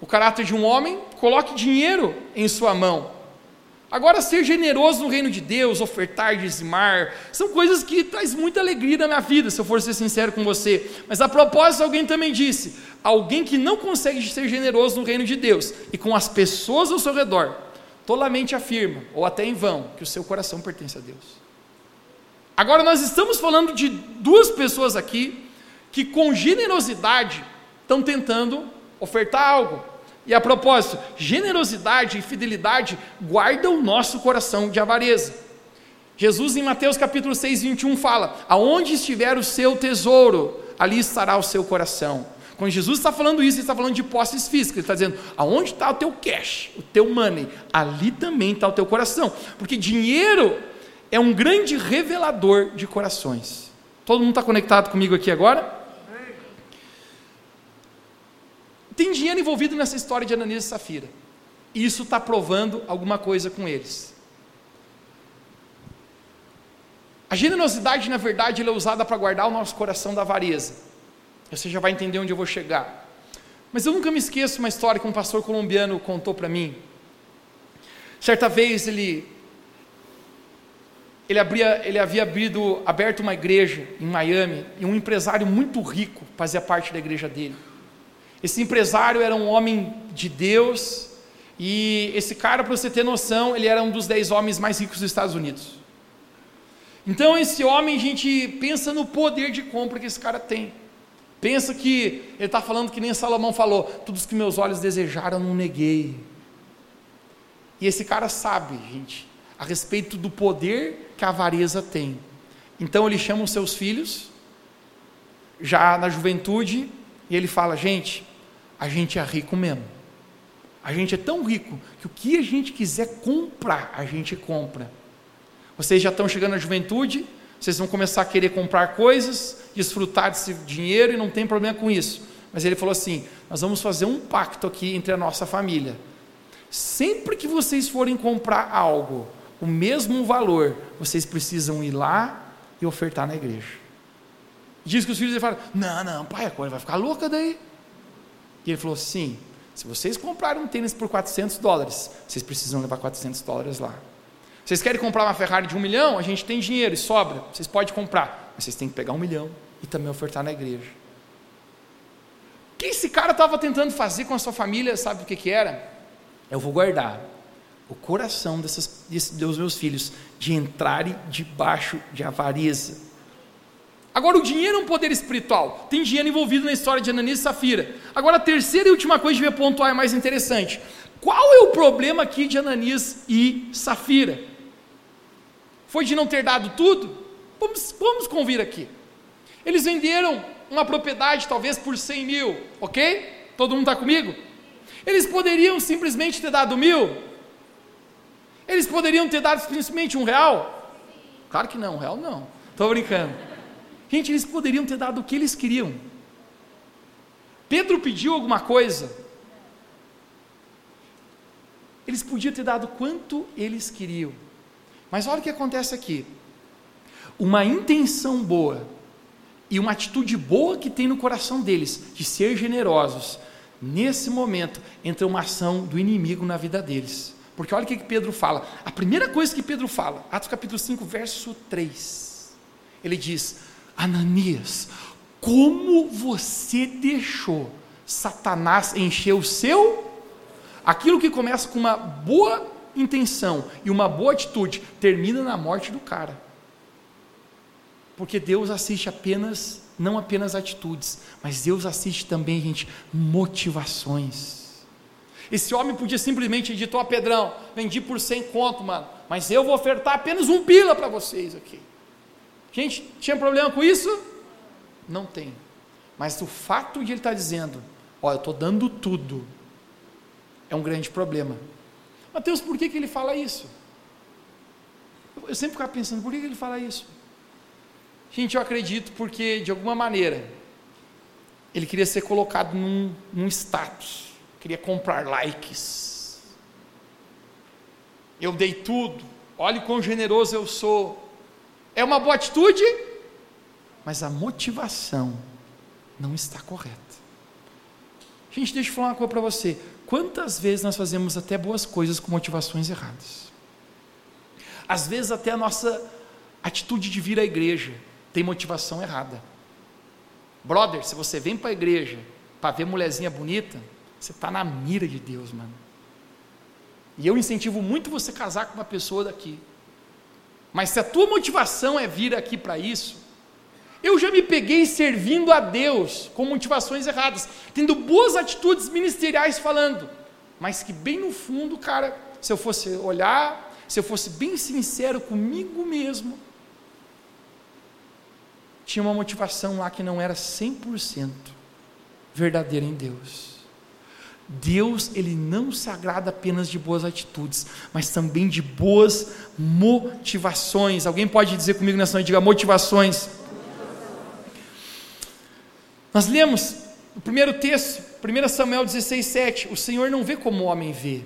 o caráter de um homem? Coloque dinheiro em sua mão. Agora, ser generoso no reino de Deus, ofertar, dizimar, são coisas que traz muita alegria na minha vida, se eu for ser sincero com você. Mas a propósito, alguém também disse: alguém que não consegue ser generoso no reino de Deus e com as pessoas ao seu redor, tolamente afirma, ou até em vão, que o seu coração pertence a Deus. Agora, nós estamos falando de duas pessoas aqui que, com generosidade, estão tentando ofertar algo, e a propósito, generosidade e fidelidade guardam o nosso coração de avareza. Jesus, em Mateus capítulo 6, 21, fala: Aonde estiver o seu tesouro, ali estará o seu coração. Quando Jesus está falando isso, ele está falando de posses físicas, ele está dizendo: aonde está o teu cash, o teu money, ali também está o teu coração. Porque dinheiro é um grande revelador de corações. Todo mundo está conectado comigo aqui agora? Tem dinheiro envolvido nessa história de Ananias e Safira. E isso está provando alguma coisa com eles. A generosidade, na verdade, é usada para guardar o nosso coração da avareza. Você já vai entender onde eu vou chegar. Mas eu nunca me esqueço uma história que um pastor colombiano contou para mim. Certa vez ele ele, abria, ele havia abrido, aberto uma igreja em Miami e um empresário muito rico fazia parte da igreja dele. Esse empresário era um homem de Deus E esse cara, para você ter noção, ele era um dos dez homens mais ricos dos Estados Unidos. Então, esse homem, a gente pensa no poder de compra que esse cara tem. Pensa que ele está falando que nem Salomão falou: tudo que meus olhos desejaram, não neguei. E esse cara sabe, gente, a respeito do poder que a avareza tem. Então ele chama os seus filhos, já na juventude, e ele fala: gente, a gente é rico mesmo. A gente é tão rico que o que a gente quiser comprar, a gente compra. Vocês já estão chegando na juventude, vocês vão começar a querer comprar coisas, desfrutar desse dinheiro e não tem problema com isso. Mas ele falou assim: nós vamos fazer um pacto aqui entre a nossa família. Sempre que vocês forem comprar algo, o mesmo valor, vocês precisam ir lá e ofertar na igreja. Diz que os filhos falam: Não, não, pai, a coisa vai ficar louca daí. E ele falou: Sim, se vocês comprarem um tênis por 400 dólares, vocês precisam levar 400 dólares lá. Vocês querem comprar uma Ferrari de um milhão? A gente tem dinheiro e sobra, vocês podem comprar, mas vocês têm que pegar um milhão e também ofertar na igreja. O que esse cara estava tentando fazer com a sua família, sabe o que, que era? Eu vou guardar o coração dessas, dos meus filhos de entrarem debaixo de avareza. Agora, o dinheiro é um poder espiritual. Tem dinheiro envolvido na história de Ananias e Safira. Agora, a terceira e última coisa que eu pontuar é mais interessante. Qual é o problema aqui de Ananias e Safira? Foi de não ter dado tudo? Vamos, vamos convir aqui. Eles venderam uma propriedade, talvez por 100 mil, ok? Todo mundo está comigo? Eles poderiam simplesmente ter dado mil? Eles poderiam ter dado simplesmente um real? Claro que não, um real não. Estou brincando. Gente, eles poderiam ter dado o que eles queriam. Pedro pediu alguma coisa. Eles podiam ter dado quanto eles queriam. Mas olha o que acontece aqui. Uma intenção boa e uma atitude boa que tem no coração deles, de ser generosos, nesse momento entra uma ação do inimigo na vida deles. Porque olha o que Pedro fala. A primeira coisa que Pedro fala, Atos capítulo 5, verso 3. Ele diz: Ananias, como você deixou Satanás encher o seu? Aquilo que começa com uma boa intenção e uma boa atitude termina na morte do cara. Porque Deus assiste apenas, não apenas atitudes, mas Deus assiste também, gente, motivações. Esse homem podia simplesmente dizer, Pedrão, vendi por 100 conto, mano, mas eu vou ofertar apenas um pila para vocês aqui. Gente, tinha problema com isso? Não tem. Mas o fato de ele estar tá dizendo, olha, eu estou dando tudo, é um grande problema. Mateus, por que, que ele fala isso? Eu sempre ficava pensando, por que, que ele fala isso? Gente, eu acredito porque, de alguma maneira, ele queria ser colocado num, num status queria comprar likes. Eu dei tudo, olhe quão generoso eu sou. É uma boa atitude, mas a motivação não está correta. Gente, deixa eu falar uma coisa para você. Quantas vezes nós fazemos até boas coisas com motivações erradas? Às vezes até a nossa atitude de vir à igreja tem motivação errada. Brother, se você vem para a igreja para ver mulherzinha bonita, você está na mira de Deus, mano. E eu incentivo muito você casar com uma pessoa daqui. Mas se a tua motivação é vir aqui para isso, eu já me peguei servindo a Deus com motivações erradas, tendo boas atitudes ministeriais falando, mas que bem no fundo, cara, se eu fosse olhar, se eu fosse bem sincero comigo mesmo, tinha uma motivação lá que não era 100% verdadeira em Deus. Deus, ele não se agrada apenas de boas atitudes, mas também de boas motivações. Alguém pode dizer comigo nessa noite, diga motivações. Nós lemos o primeiro texto, 1 Samuel 16, 7. O Senhor não vê como o homem vê.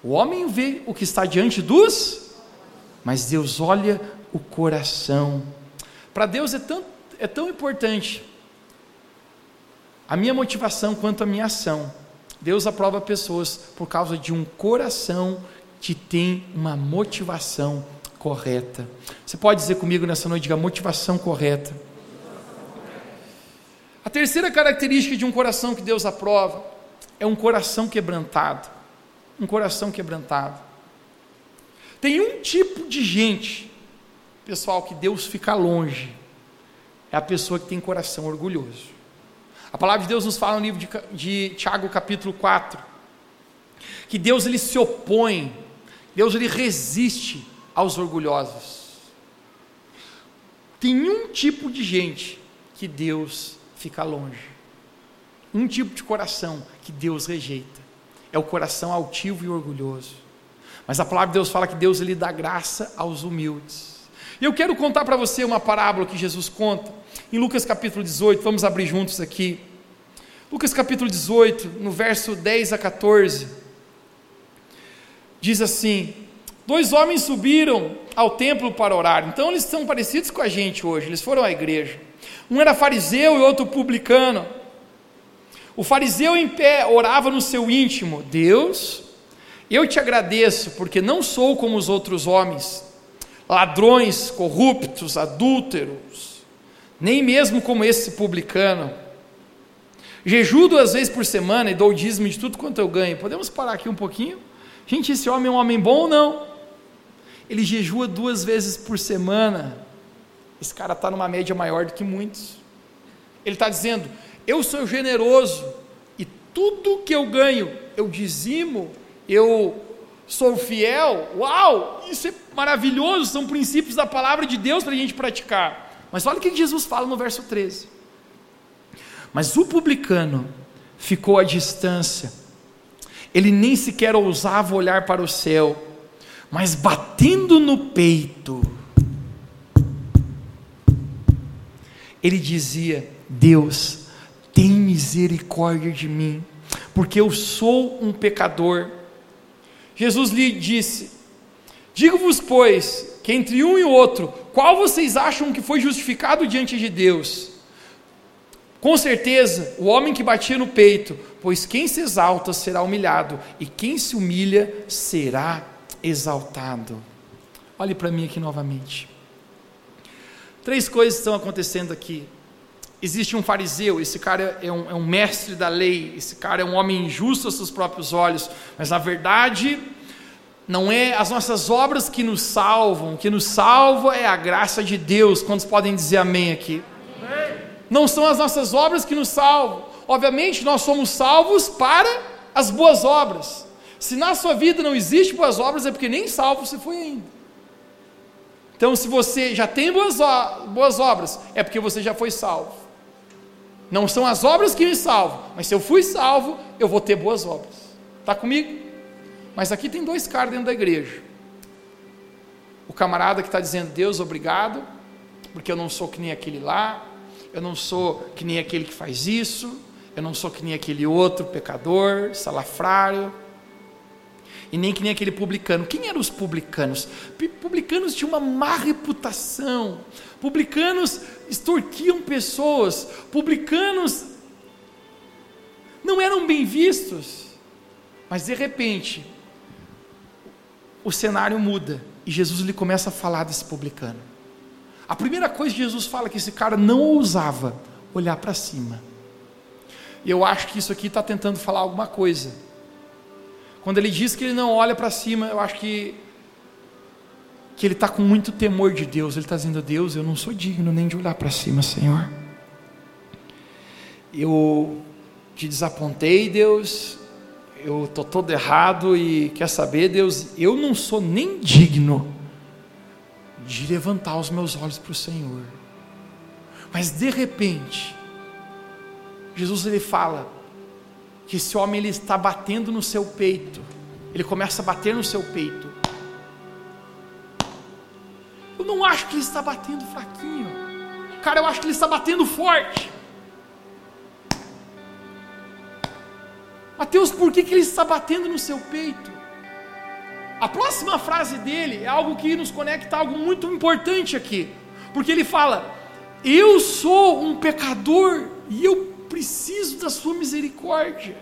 O homem vê o que está diante dos, mas Deus olha o coração. Para Deus é tão, é tão importante a minha motivação quanto a minha ação. Deus aprova pessoas por causa de um coração que tem uma motivação correta. Você pode dizer comigo nessa noite, diga motivação correta. A terceira característica de um coração que Deus aprova é um coração quebrantado. um coração quebrantado. Tem um tipo de gente, pessoal, que Deus fica longe. É a pessoa que tem coração orgulhoso. A palavra de Deus nos fala no livro de, de Tiago, capítulo 4, que Deus ele se opõe, Deus ele resiste aos orgulhosos. Tem um tipo de gente que Deus fica longe. Um tipo de coração que Deus rejeita. É o coração altivo e orgulhoso. Mas a palavra de Deus fala que Deus ele dá graça aos humildes. E eu quero contar para você uma parábola que Jesus conta em Lucas capítulo 18. Vamos abrir juntos aqui. Lucas capítulo 18, no verso 10 a 14. Diz assim: Dois homens subiram ao templo para orar. Então eles são parecidos com a gente hoje. Eles foram à igreja. Um era fariseu e outro publicano. O fariseu em pé orava no seu íntimo: Deus, eu te agradeço, porque não sou como os outros homens, ladrões, corruptos, adúlteros, nem mesmo como esse publicano. Jejuo duas vezes por semana e dou o dízimo de tudo quanto eu ganho. Podemos parar aqui um pouquinho? Gente, esse homem é um homem bom ou não? Ele jejua duas vezes por semana. Esse cara está numa média maior do que muitos. Ele está dizendo: Eu sou generoso e tudo que eu ganho eu dizimo eu sou fiel, uau, isso é maravilhoso, são princípios da palavra de Deus para a gente praticar. Mas olha o que Jesus fala no verso 13. Mas o publicano ficou à distância, ele nem sequer ousava olhar para o céu, mas batendo no peito, ele dizia: Deus, tem misericórdia de mim, porque eu sou um pecador. Jesus lhe disse: Digo-vos, pois, que entre um e outro, qual vocês acham que foi justificado diante de Deus? Com certeza, o homem que batia no peito, pois quem se exalta será humilhado, e quem se humilha será exaltado. Olhe para mim aqui novamente. Três coisas estão acontecendo aqui. Existe um fariseu, esse cara é um, é um mestre da lei, esse cara é um homem injusto aos seus próprios olhos, mas na verdade, não é as nossas obras que nos salvam, que nos salva é a graça de Deus. Quantos podem dizer amém aqui? Não são as nossas obras que nos salvam. Obviamente, nós somos salvos para as boas obras. Se na sua vida não existe boas obras, é porque nem salvo você foi ainda. Então, se você já tem boas, boas obras, é porque você já foi salvo. Não são as obras que me salvam, mas se eu fui salvo, eu vou ter boas obras. Está comigo? Mas aqui tem dois caras dentro da igreja. O camarada que está dizendo, Deus, obrigado, porque eu não sou que nem aquele lá, eu não sou que nem aquele que faz isso, eu não sou que nem aquele outro pecador, salafrário, e nem que nem aquele publicano. Quem eram os publicanos? Publicanos tinham uma má reputação, publicanos extorquiam pessoas, publicanos não eram bem vistos, mas de repente, o cenário muda e Jesus lhe começa a falar desse publicano. A primeira coisa que Jesus fala é que esse cara não ousava olhar para cima. E eu acho que isso aqui está tentando falar alguma coisa. Quando ele diz que ele não olha para cima, eu acho que que ele está com muito temor de Deus. Ele está dizendo: Deus, eu não sou digno nem de olhar para cima, Senhor. Eu te desapontei, Deus. Eu estou todo errado e quer saber, Deus, eu não sou nem digno de levantar os meus olhos para o Senhor. Mas de repente, Jesus ele fala que esse homem ele está batendo no seu peito. Ele começa a bater no seu peito. Eu não acho que ele está batendo fraquinho. Cara, eu acho que ele está batendo forte. Mateus, por que, que ele está batendo no seu peito? A próxima frase dele é algo que nos conecta a algo muito importante aqui. Porque ele fala: Eu sou um pecador e eu preciso da sua misericórdia.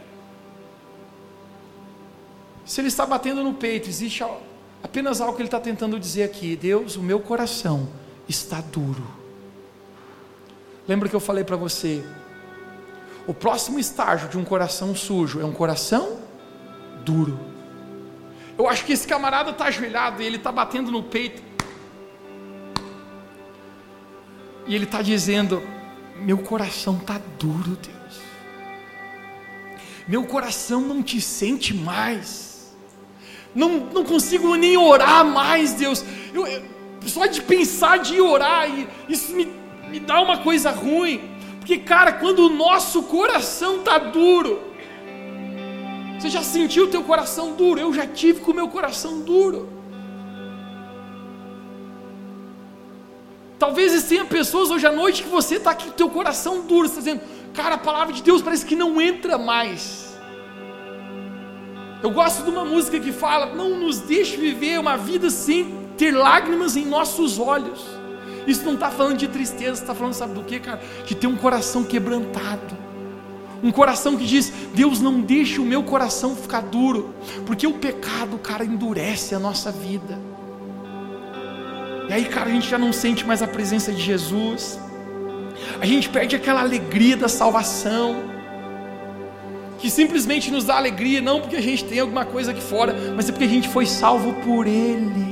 Se ele está batendo no peito, existe Apenas algo que ele está tentando dizer aqui: Deus, o meu coração está duro. Lembra que eu falei para você? O próximo estágio de um coração sujo é um coração duro. Eu acho que esse camarada está ajoelhado e ele está batendo no peito. E ele está dizendo: Meu coração está duro, Deus. Meu coração não te sente mais. Não, não consigo nem orar mais, Deus. Eu, eu, só de pensar de orar, isso me, me dá uma coisa ruim. Porque, cara, quando o nosso coração está duro, você já sentiu o teu coração duro? Eu já tive com o meu coração duro. Talvez tenha pessoas hoje à noite que você está aqui com o teu coração duro, está dizendo, cara, a palavra de Deus parece que não entra mais. Eu gosto de uma música que fala, não nos deixe viver uma vida sem ter lágrimas em nossos olhos. Isso não está falando de tristeza, está falando, sabe do que, cara? De ter um coração quebrantado. Um coração que diz: Deus, não deixe o meu coração ficar duro, porque o pecado, cara, endurece a nossa vida. E aí, cara, a gente já não sente mais a presença de Jesus, a gente perde aquela alegria da salvação, que simplesmente nos dá alegria, não porque a gente tem alguma coisa aqui fora, mas é porque a gente foi salvo por Ele.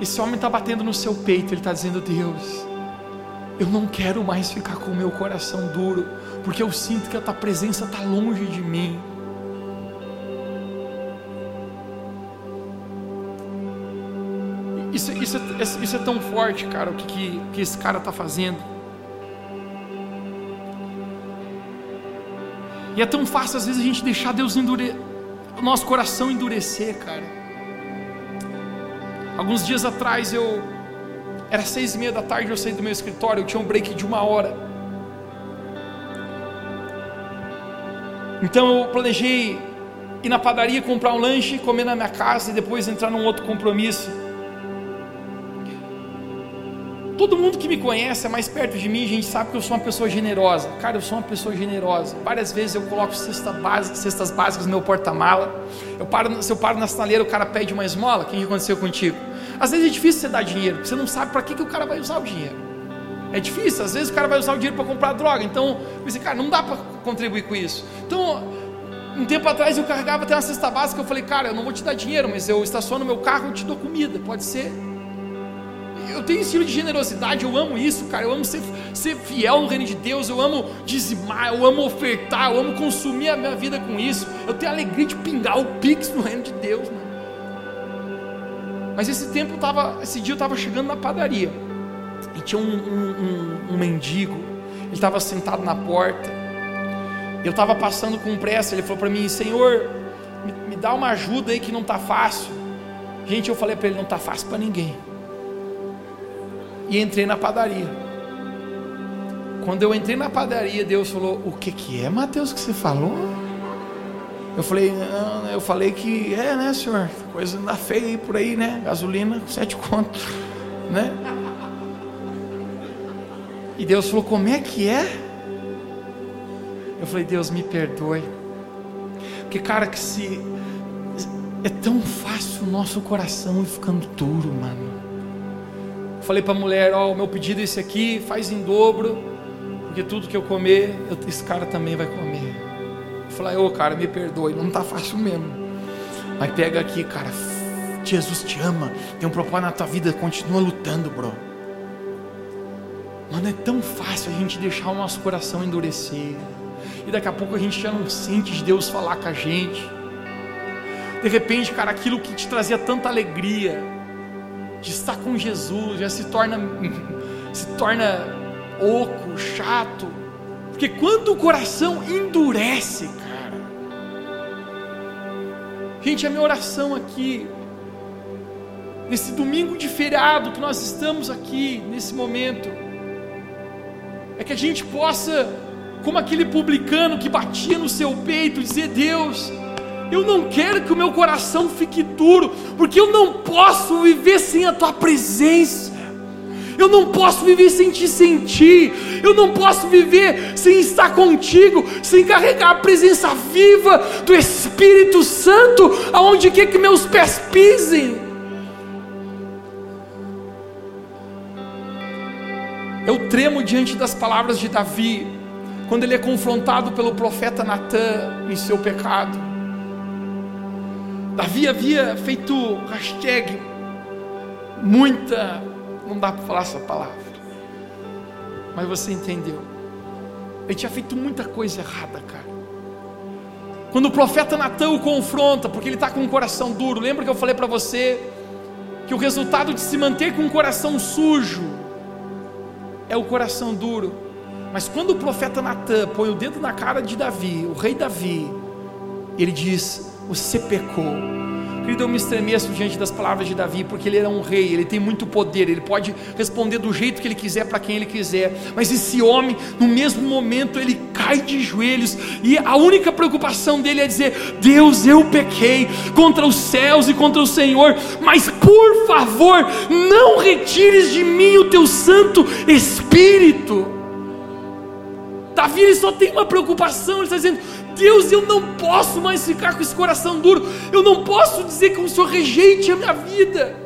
Esse homem está batendo no seu peito, ele está dizendo: Deus, eu não quero mais ficar com o meu coração duro, porque eu sinto que a tua presença está longe de mim. Isso, isso, é, isso é tão forte, cara, o que, que, que esse cara está fazendo. E é tão fácil às vezes a gente deixar Deus endurecer, o nosso coração endurecer, cara. Alguns dias atrás eu era seis e meia da tarde, eu saí do meu escritório, eu tinha um break de uma hora. Então eu planejei ir na padaria comprar um lanche, comer na minha casa e depois entrar num outro compromisso. Todo mundo que me conhece é mais perto de mim, a gente sabe que eu sou uma pessoa generosa. Cara, eu sou uma pessoa generosa. Várias vezes eu coloco cesta cestas básicas no meu porta-mala. Eu paro, se eu paro na sinaleira, o cara pede uma esmola. O que aconteceu contigo? Às vezes é difícil você dar dinheiro, porque você não sabe para que, que o cara vai usar o dinheiro. É difícil, às vezes o cara vai usar o dinheiro para comprar droga. Então, eu pensei, cara, não dá para contribuir com isso. Então, um tempo atrás eu carregava até uma cesta básica. Eu falei, cara, eu não vou te dar dinheiro, mas eu estaciono meu carro e te dou comida. Pode ser? Eu tenho estilo de generosidade, eu amo isso, cara. Eu amo ser, ser fiel no reino de Deus, eu amo dizimar, eu amo ofertar, eu amo consumir a minha vida com isso. Eu tenho alegria de pingar o pix no reino de Deus, mano. Mas esse tempo tava, esse dia eu estava chegando na padaria e tinha um, um, um, um mendigo. Ele estava sentado na porta. Eu estava passando com pressa. Ele falou para mim: Senhor, me, me, dá uma ajuda aí que não está fácil. Gente, eu falei para ele: não está fácil para ninguém e entrei na padaria. Quando eu entrei na padaria, Deus falou: O que, que é, Mateus, que você falou? Eu falei, eu falei que é, né, senhor? Coisa ainda feia aí por aí, né? Gasolina, sete contos, né? E Deus falou, como é que é? Eu falei, Deus me perdoe. Porque, cara, que se é tão fácil o nosso coração ir ficando duro, mano. Falei para a mulher: Ó, oh, o meu pedido é esse aqui, faz em dobro, porque tudo que eu comer, eu, esse cara também vai comer. Eu falei: Ô, oh, cara, me perdoe, não tá fácil mesmo. Mas pega aqui, cara, Jesus te ama, tem um propósito na tua vida, continua lutando, bro. Mano, é tão fácil a gente deixar o nosso coração endurecer. E daqui a pouco a gente já não sente de Deus falar com a gente. De repente, cara, aquilo que te trazia tanta alegria, de estar com Jesus, já se torna <laughs> se torna oco, chato. Porque quando o coração endurece, cara. Gente, a minha oração aqui nesse domingo de feriado que nós estamos aqui nesse momento é que a gente possa como aquele publicano que batia no seu peito, dizer: Deus, eu não quero que o meu coração fique duro, porque eu não posso viver sem a tua presença. Eu não posso viver sem te sentir. Eu não posso viver sem estar contigo, sem carregar a presença viva do Espírito Santo aonde quer que meus pés pisem. Eu tremo diante das palavras de Davi, quando ele é confrontado pelo profeta Natan em seu pecado. Davi havia feito hashtag muita, não dá para falar essa palavra, mas você entendeu. Ele tinha feito muita coisa errada, cara. Quando o profeta Natan o confronta, porque ele está com um coração duro, lembra que eu falei para você que o resultado de se manter com um coração sujo é o coração duro. Mas quando o profeta Natan põe o dedo na cara de Davi, o rei Davi, ele diz: Você pecou Querido, eu me estremeço diante das palavras de Davi, porque ele era um rei, ele tem muito poder, ele pode responder do jeito que ele quiser para quem ele quiser. Mas esse homem, no mesmo momento, ele cai de joelhos, e a única preocupação dele é dizer: Deus, eu pequei contra os céus e contra o Senhor, mas por favor, não retires de mim o teu Santo Espírito. Davi ele só tem uma preocupação, ele está dizendo: Deus, eu não posso mais ficar com esse coração duro, eu não posso dizer que o Senhor rejeite a minha vida.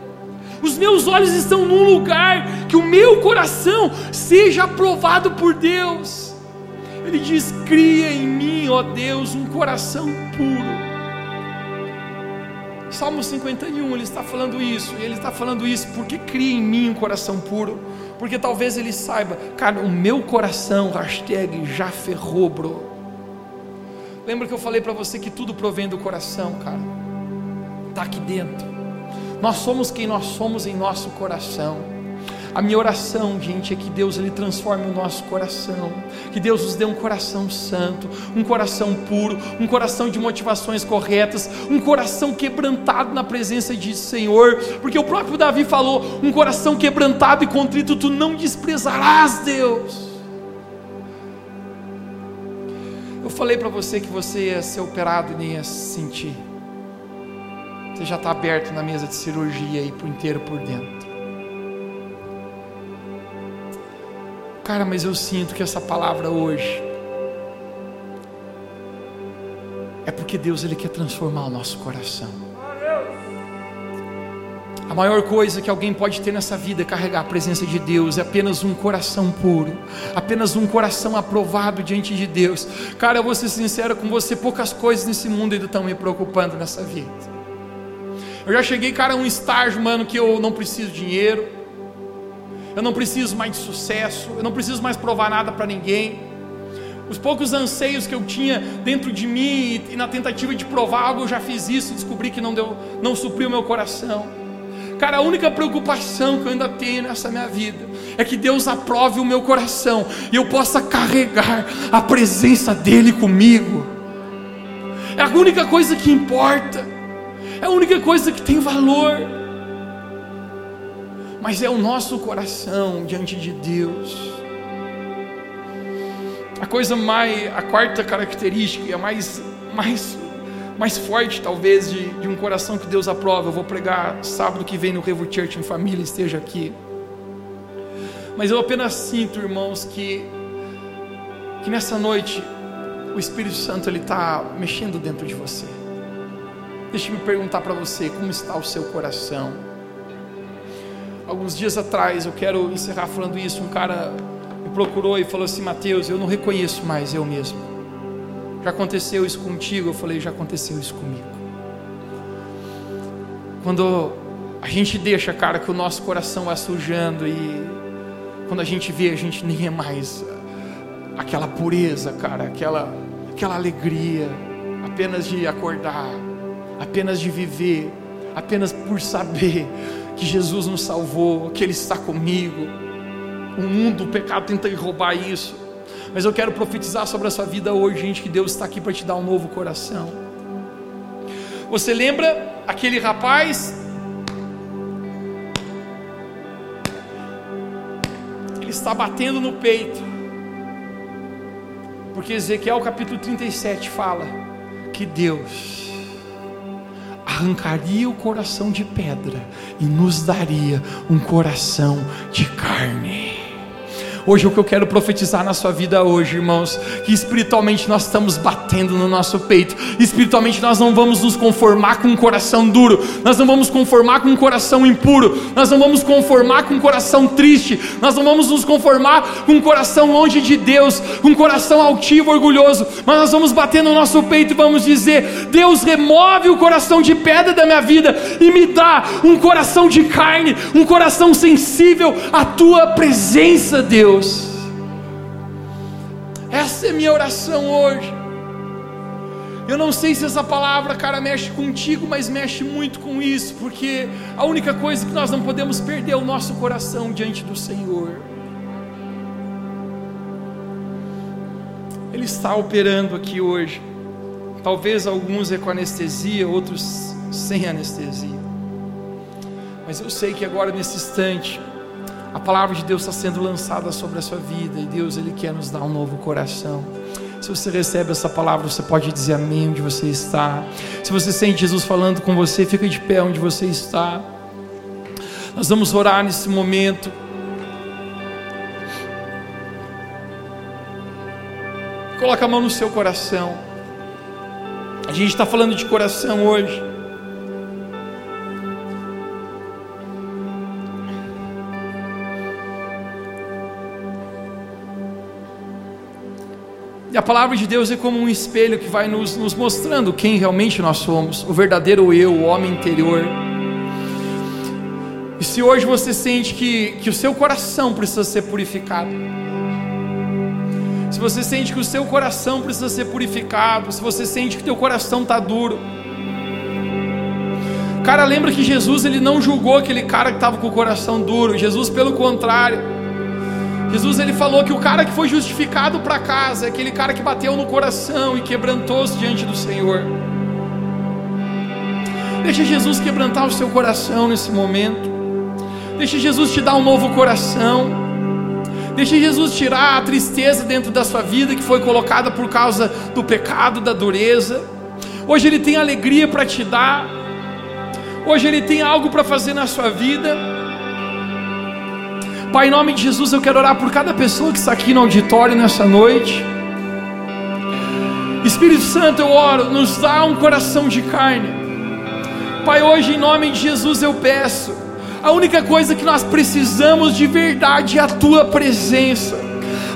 Os meus olhos estão num lugar que o meu coração seja aprovado por Deus. Ele diz: Cria em mim, ó Deus, um coração puro. Salmo 51, ele está falando isso, e ele está falando isso porque cria em mim um coração puro, porque talvez ele saiba, cara, o meu coração, hashtag já ferrou, bro. Lembra que eu falei para você que tudo provém do coração, cara? Está aqui dentro. Nós somos quem nós somos em nosso coração. A minha oração, gente, é que Deus ele transforme o nosso coração, que Deus nos dê um coração santo, um coração puro, um coração de motivações corretas, um coração quebrantado na presença de Senhor, porque o próprio Davi falou: um coração quebrantado e contrito tu não desprezarás, Deus. Falei para você que você ia ser operado e nem ia sentir. Você já está aberto na mesa de cirurgia aí por inteiro por dentro. Cara, mas eu sinto que essa palavra hoje é porque Deus ele quer transformar o nosso coração. A maior coisa que alguém pode ter nessa vida é carregar a presença de Deus, é apenas um coração puro, apenas um coração aprovado diante de Deus. Cara, eu vou ser sincero com você, poucas coisas nesse mundo ainda estão me preocupando nessa vida. Eu já cheguei, cara, a um estágio, mano, que eu não preciso de dinheiro, eu não preciso mais de sucesso, eu não preciso mais provar nada para ninguém. Os poucos anseios que eu tinha dentro de mim e na tentativa de provar algo, eu já fiz isso e descobri que não deu, não supriu meu coração. Cara, a única preocupação que eu ainda tenho nessa minha vida é que Deus aprove o meu coração e eu possa carregar a presença dEle comigo. É a única coisa que importa, é a única coisa que tem valor. Mas é o nosso coração diante de Deus. A coisa mais, a quarta característica, a mais, mais mais forte, talvez, de, de um coração que Deus aprova. Eu vou pregar sábado que vem no Revo Church em família, esteja aqui. Mas eu apenas sinto, irmãos, que, que nessa noite o Espírito Santo ele está mexendo dentro de você. Deixe-me perguntar para você como está o seu coração. Alguns dias atrás, eu quero encerrar falando isso. Um cara me procurou e falou assim: Mateus, eu não reconheço mais eu mesmo. Já aconteceu isso contigo? Eu falei, já aconteceu isso comigo. Quando a gente deixa, cara, que o nosso coração vai sujando e quando a gente vê, a gente nem é mais aquela pureza, cara, aquela, aquela alegria, apenas de acordar, apenas de viver, apenas por saber que Jesus nos salvou, que Ele está comigo. O mundo, o pecado tenta roubar isso. Mas eu quero profetizar sobre a sua vida hoje, gente, que Deus está aqui para te dar um novo coração. Você lembra aquele rapaz? Ele está batendo no peito. Porque Ezequiel capítulo 37 fala que Deus arrancaria o coração de pedra e nos daria um coração de carne Hoje o que eu quero profetizar na sua vida hoje, irmãos, que espiritualmente nós estamos batendo no nosso peito. Espiritualmente nós não vamos nos conformar com um coração duro, nós não vamos conformar com um coração impuro, nós não vamos conformar com um coração triste, nós não vamos nos conformar com um coração longe de Deus, com um coração altivo, orgulhoso, mas nós vamos bater no nosso peito e vamos dizer: Deus, remove o coração de pedra da minha vida e me dá um coração de carne, um coração sensível à tua presença, Deus. Deus. Essa é minha oração hoje. Eu não sei se essa palavra, cara, mexe contigo, mas mexe muito com isso, porque a única coisa que nós não podemos perder é o nosso coração diante do Senhor. Ele está operando aqui hoje. Talvez alguns é com anestesia, outros sem anestesia. Mas eu sei que agora, nesse instante, a palavra de Deus está sendo lançada sobre a sua vida e Deus ele quer nos dar um novo coração. Se você recebe essa palavra, você pode dizer amém onde você está. Se você sente Jesus falando com você, fica de pé onde você está. Nós vamos orar nesse momento. Coloca a mão no seu coração. A gente está falando de coração hoje. E a palavra de Deus é como um espelho que vai nos, nos mostrando quem realmente nós somos, o verdadeiro eu, o homem interior. E se hoje você sente que, que o seu coração precisa ser purificado, se você sente que o seu coração precisa ser purificado, se você sente que teu coração está duro, cara, lembra que Jesus ele não julgou aquele cara que estava com o coração duro, Jesus pelo contrário, Jesus ele falou que o cara que foi justificado para casa é aquele cara que bateu no coração e quebrantou-se diante do Senhor. Deixa Jesus quebrantar o seu coração nesse momento. Deixa Jesus te dar um novo coração. Deixa Jesus tirar a tristeza dentro da sua vida que foi colocada por causa do pecado, da dureza. Hoje Ele tem alegria para te dar. Hoje Ele tem algo para fazer na sua vida. Pai, em nome de Jesus, eu quero orar por cada pessoa que está aqui no auditório nessa noite. Espírito Santo, eu oro, nos dá um coração de carne. Pai, hoje em nome de Jesus eu peço, a única coisa que nós precisamos de verdade é a tua presença.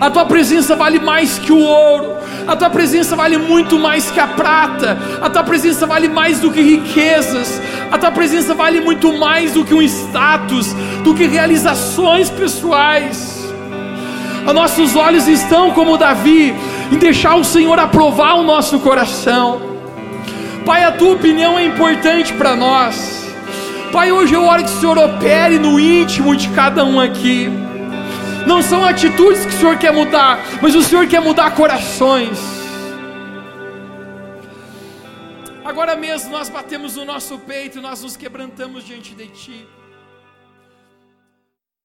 A tua presença vale mais que o ouro. A tua presença vale muito mais que a prata. A tua presença vale mais do que riquezas. A tua presença vale muito mais do que um status, do que realizações pessoais. Os nossos olhos estão como Davi em deixar o Senhor aprovar o nosso coração. Pai, a tua opinião é importante para nós. Pai, hoje eu oro que o Senhor opere no íntimo de cada um aqui. Não são atitudes que o Senhor quer mudar, mas o Senhor quer mudar corações. Agora mesmo nós batemos no nosso peito, nós nos quebrantamos diante de Ti.